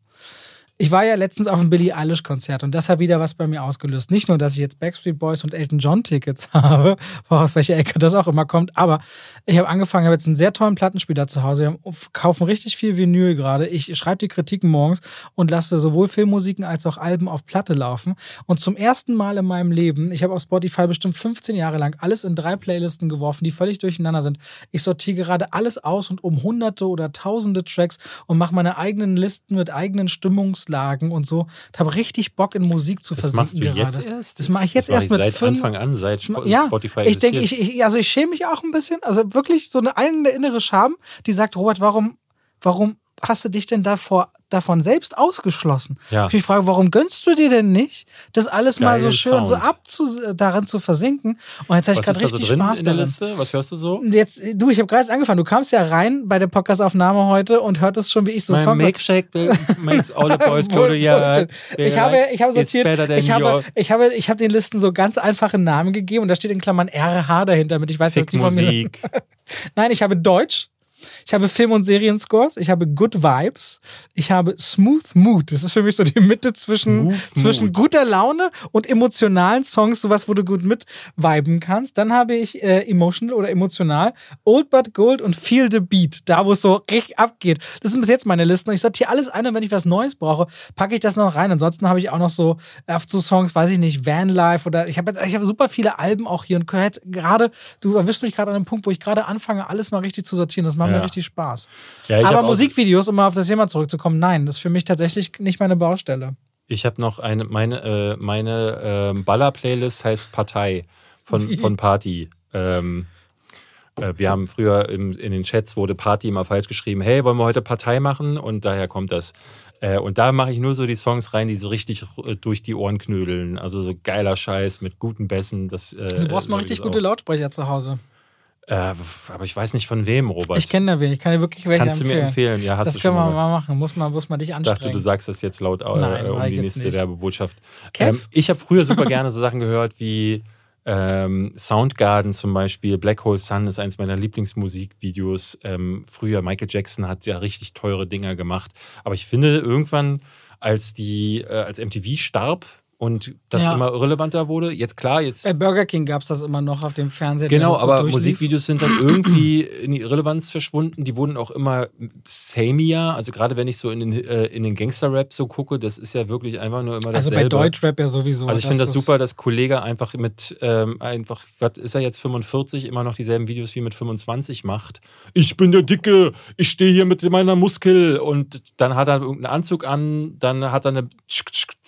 ich war ja letztens auf einem Billie Eilish Konzert und das hat wieder was bei mir ausgelöst. Nicht nur, dass ich jetzt Backstreet Boys und Elton John Tickets habe, aus welcher Ecke das auch immer kommt, aber ich habe angefangen, habe jetzt einen sehr tollen Plattenspieler zu Hause. Wir kaufen richtig viel Vinyl gerade. Ich schreibe die Kritiken morgens und lasse sowohl Filmmusiken als auch Alben auf Platte laufen. Und zum ersten Mal in meinem Leben, ich habe auf Spotify bestimmt 15 Jahre lang alles in drei Playlisten geworfen, die völlig durcheinander sind. Ich sortiere gerade alles aus und um hunderte oder tausende Tracks und mache meine eigenen Listen mit eigenen Stimmungslagen und so. Ich habe richtig Bock in Musik zu das versinken machst du gerade. jetzt erst? Das mache ich jetzt das erst mach mit seit fünf- Anfang an, seit Sp ja, Spotify ich denke, ich, ich, also ich schäme mich auch ein bisschen. Also wirklich so eine eigene innere Scham, die sagt, Robert, warum, warum hast du dich denn davor, davon selbst ausgeschlossen? Ja. Ich mich frage, warum gönnst du dir denn nicht, das alles mal so Geil schön so Sound. abzu, daran zu versinken? Und jetzt habe ich gerade so richtig drin Spaß in der daran. Liste? Was hörst du so? Jetzt, du, ich habe gerade angefangen. Du kamst ja rein bei der Podcast-Aufnahme heute und hörtest schon, wie ich so My Songs milkshake makes all the boys go to. Ich habe, ich habe sortiert, ich habe, ich habe, ich habe den Listen so ganz einfache Namen gegeben und da steht in Klammern RH dahinter, damit ich weiß, dass die von mir. Nein, ich habe Deutsch. Ich habe Film- und Serienscores. Ich habe Good Vibes. Ich habe Smooth Mood. Das ist für mich so die Mitte zwischen, Smooth zwischen Mood. guter Laune und emotionalen Songs, sowas, wo du gut mit viben kannst. Dann habe ich äh, Emotional oder emotional, Old But Gold und Feel the Beat. Da, wo es so richtig abgeht. Das sind bis jetzt meine Listen. Ich sortiere alles ein und wenn ich was Neues brauche, packe ich das noch rein. Ansonsten habe ich auch noch so, äh, so Songs, weiß ich nicht, Vanlife oder ich habe ich habe super viele Alben auch hier und gerade, du erwischst mich gerade an einem Punkt, wo ich gerade anfange, alles mal richtig zu sortieren. Das macht mir Ja. richtig Spaß. Ja, Aber Musikvideos, um mal auf das Thema zurückzukommen, nein, das ist für mich tatsächlich nicht meine Baustelle. Ich habe noch eine, meine, äh, meine ähm, Baller-Playlist heißt Partei von, von Party. Ähm, äh, wir haben früher im, in den Chats wurde Party immer falsch geschrieben, hey, wollen wir heute Partei machen? Und daher kommt das. Äh, und da mache ich nur so die Songs rein, die so richtig äh, durch die Ohren knödeln. Also so geiler Scheiß mit guten Bässen. Das, äh, Du brauchst mal ich richtig gute. Lautsprecher zu Hause. Äh, aber ich weiß nicht von wem, Robert. Ich kenne da wen, ich kann dir wirklich welche Kannst du mir empfehlen? Ja, hast das du können wir mal. mal machen. Muss man, muss man dich Ich anstrengen. dachte, du sagst das jetzt laut äh, Nein, um mach ich die nächste nicht. Werbebotschaft. Ähm, ich habe früher super gerne so Sachen gehört wie ähm, Soundgarden zum Beispiel. Black Hole Sun ist eins meiner Lieblingsmusikvideos. Ähm, früher Michael Jackson hat ja richtig teure Dinger gemacht. Aber ich finde irgendwann, als die, äh, als MTV starb und das Ja. immer irrelevanter wurde, jetzt klar, jetzt Bei Burger King gab es das immer noch auf dem Fernseher. Genau, so aber. Musikvideos sind dann irgendwie in die Irrelevanz verschwunden. Die wurden auch immer samier. Also gerade wenn ich so in den, äh, in den Gangster-Rap so gucke, das ist ja wirklich einfach nur immer Also dasselbe. bei Deutschrap ja sowieso. Also ich finde das super, dass Kollege einfach mit ähm, einfach, was ist er jetzt 45, immer noch dieselben Videos wie mit 25 macht. Ich bin der Dicke, ich stehe hier mit meiner Muskel und dann hat er irgendeinen Anzug an, dann hat er eine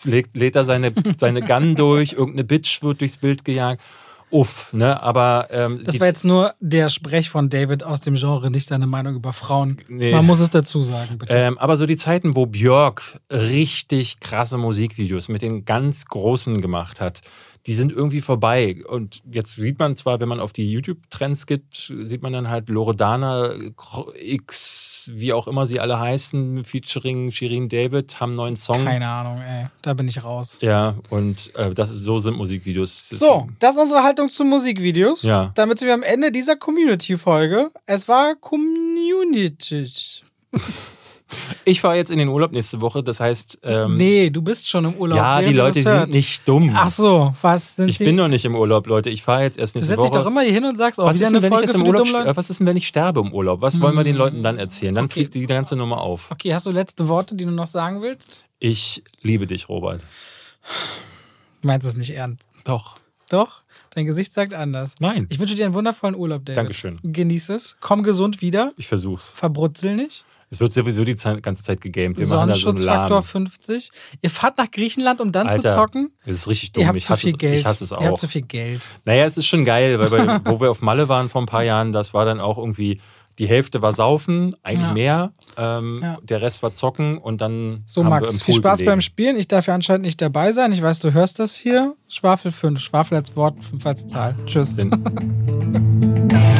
lädt er seine, seine Gun durch, irgendeine Bitch wird durchs Bild gejagt. Uff, ne? Aber ähm, Das war jetzt nur der Sprech von David aus dem Genre, nicht seine Meinung über Frauen. Nee. Man muss es dazu sagen, bitte. Ähm, aber so die Zeiten, wo Björk richtig krasse Musikvideos mit den ganz Großen gemacht hat, die sind irgendwie vorbei. Und jetzt sieht man zwar, wenn man auf die YouTube-Trends gibt, sieht man dann halt Loredana X, wie auch immer sie alle heißen, featuring Shirin David, haben einen neuen Song. Keine Ahnung, ey. Da bin ich raus. Ja, und äh, das ist, so sind Musikvideos. So, das ist unsere Haltung zu Musikvideos. Ja. Damit sind wir am Ende dieser Community-Folge. Es war Community. Ich fahre jetzt in den Urlaub nächste Woche, das heißt, ähm, nee, du bist schon im Urlaub. ja, die Leute sind nicht dumm. Ach so, was sind ich sie? bin noch nicht im Urlaub, Leute. Ich fahre jetzt erst du nächste setzt dich Woche. doch immer hier hin und sagst, oh, was ist, denn, wenn ich Folge jetzt für im die Urlaub, dummen Leute? st- was ist denn, wenn ich sterbe im Urlaub? Was wollen wir den Leuten dann erzählen? Dann Okay. fliegt die ganze Nummer auf. Okay, hast du letzte Worte, die du noch sagen willst? Ich liebe dich, Robert. Du meinst es nicht ernst. Doch. Doch? Dein Gesicht sagt anders. Nein. Ich wünsche dir einen wundervollen Urlaub, David. Dankeschön. Genieß es. Komm gesund wieder. Ich versuch's. Verbrutzel nicht. Es wird sowieso die ganze Zeit gegamed. Wir machen da so einen Sonnenschutzfaktor Laden. 50. Ihr fahrt nach Griechenland, um dann Alter, zu zocken. Das ist richtig Ihr dumm. habt Ich zu hasse, viel es, Geld. ich hasse es Ihr habt auch. zu viel Geld. Naja, es ist schon geil, weil bei, wo wir auf Malle waren vor ein paar Jahren, das war dann auch irgendwie, die Hälfte war saufen, eigentlich Ja. mehr. Ähm, Ja. Der Rest war zocken und dann So, haben wir im Max, Pool viel Spaß gelegen. beim Spielen. Ich darf ja anscheinend nicht dabei sein. Ich weiß, du hörst das hier. Schwafel 5. Schwafel als Wort, 5 als Zahl. Tschüss.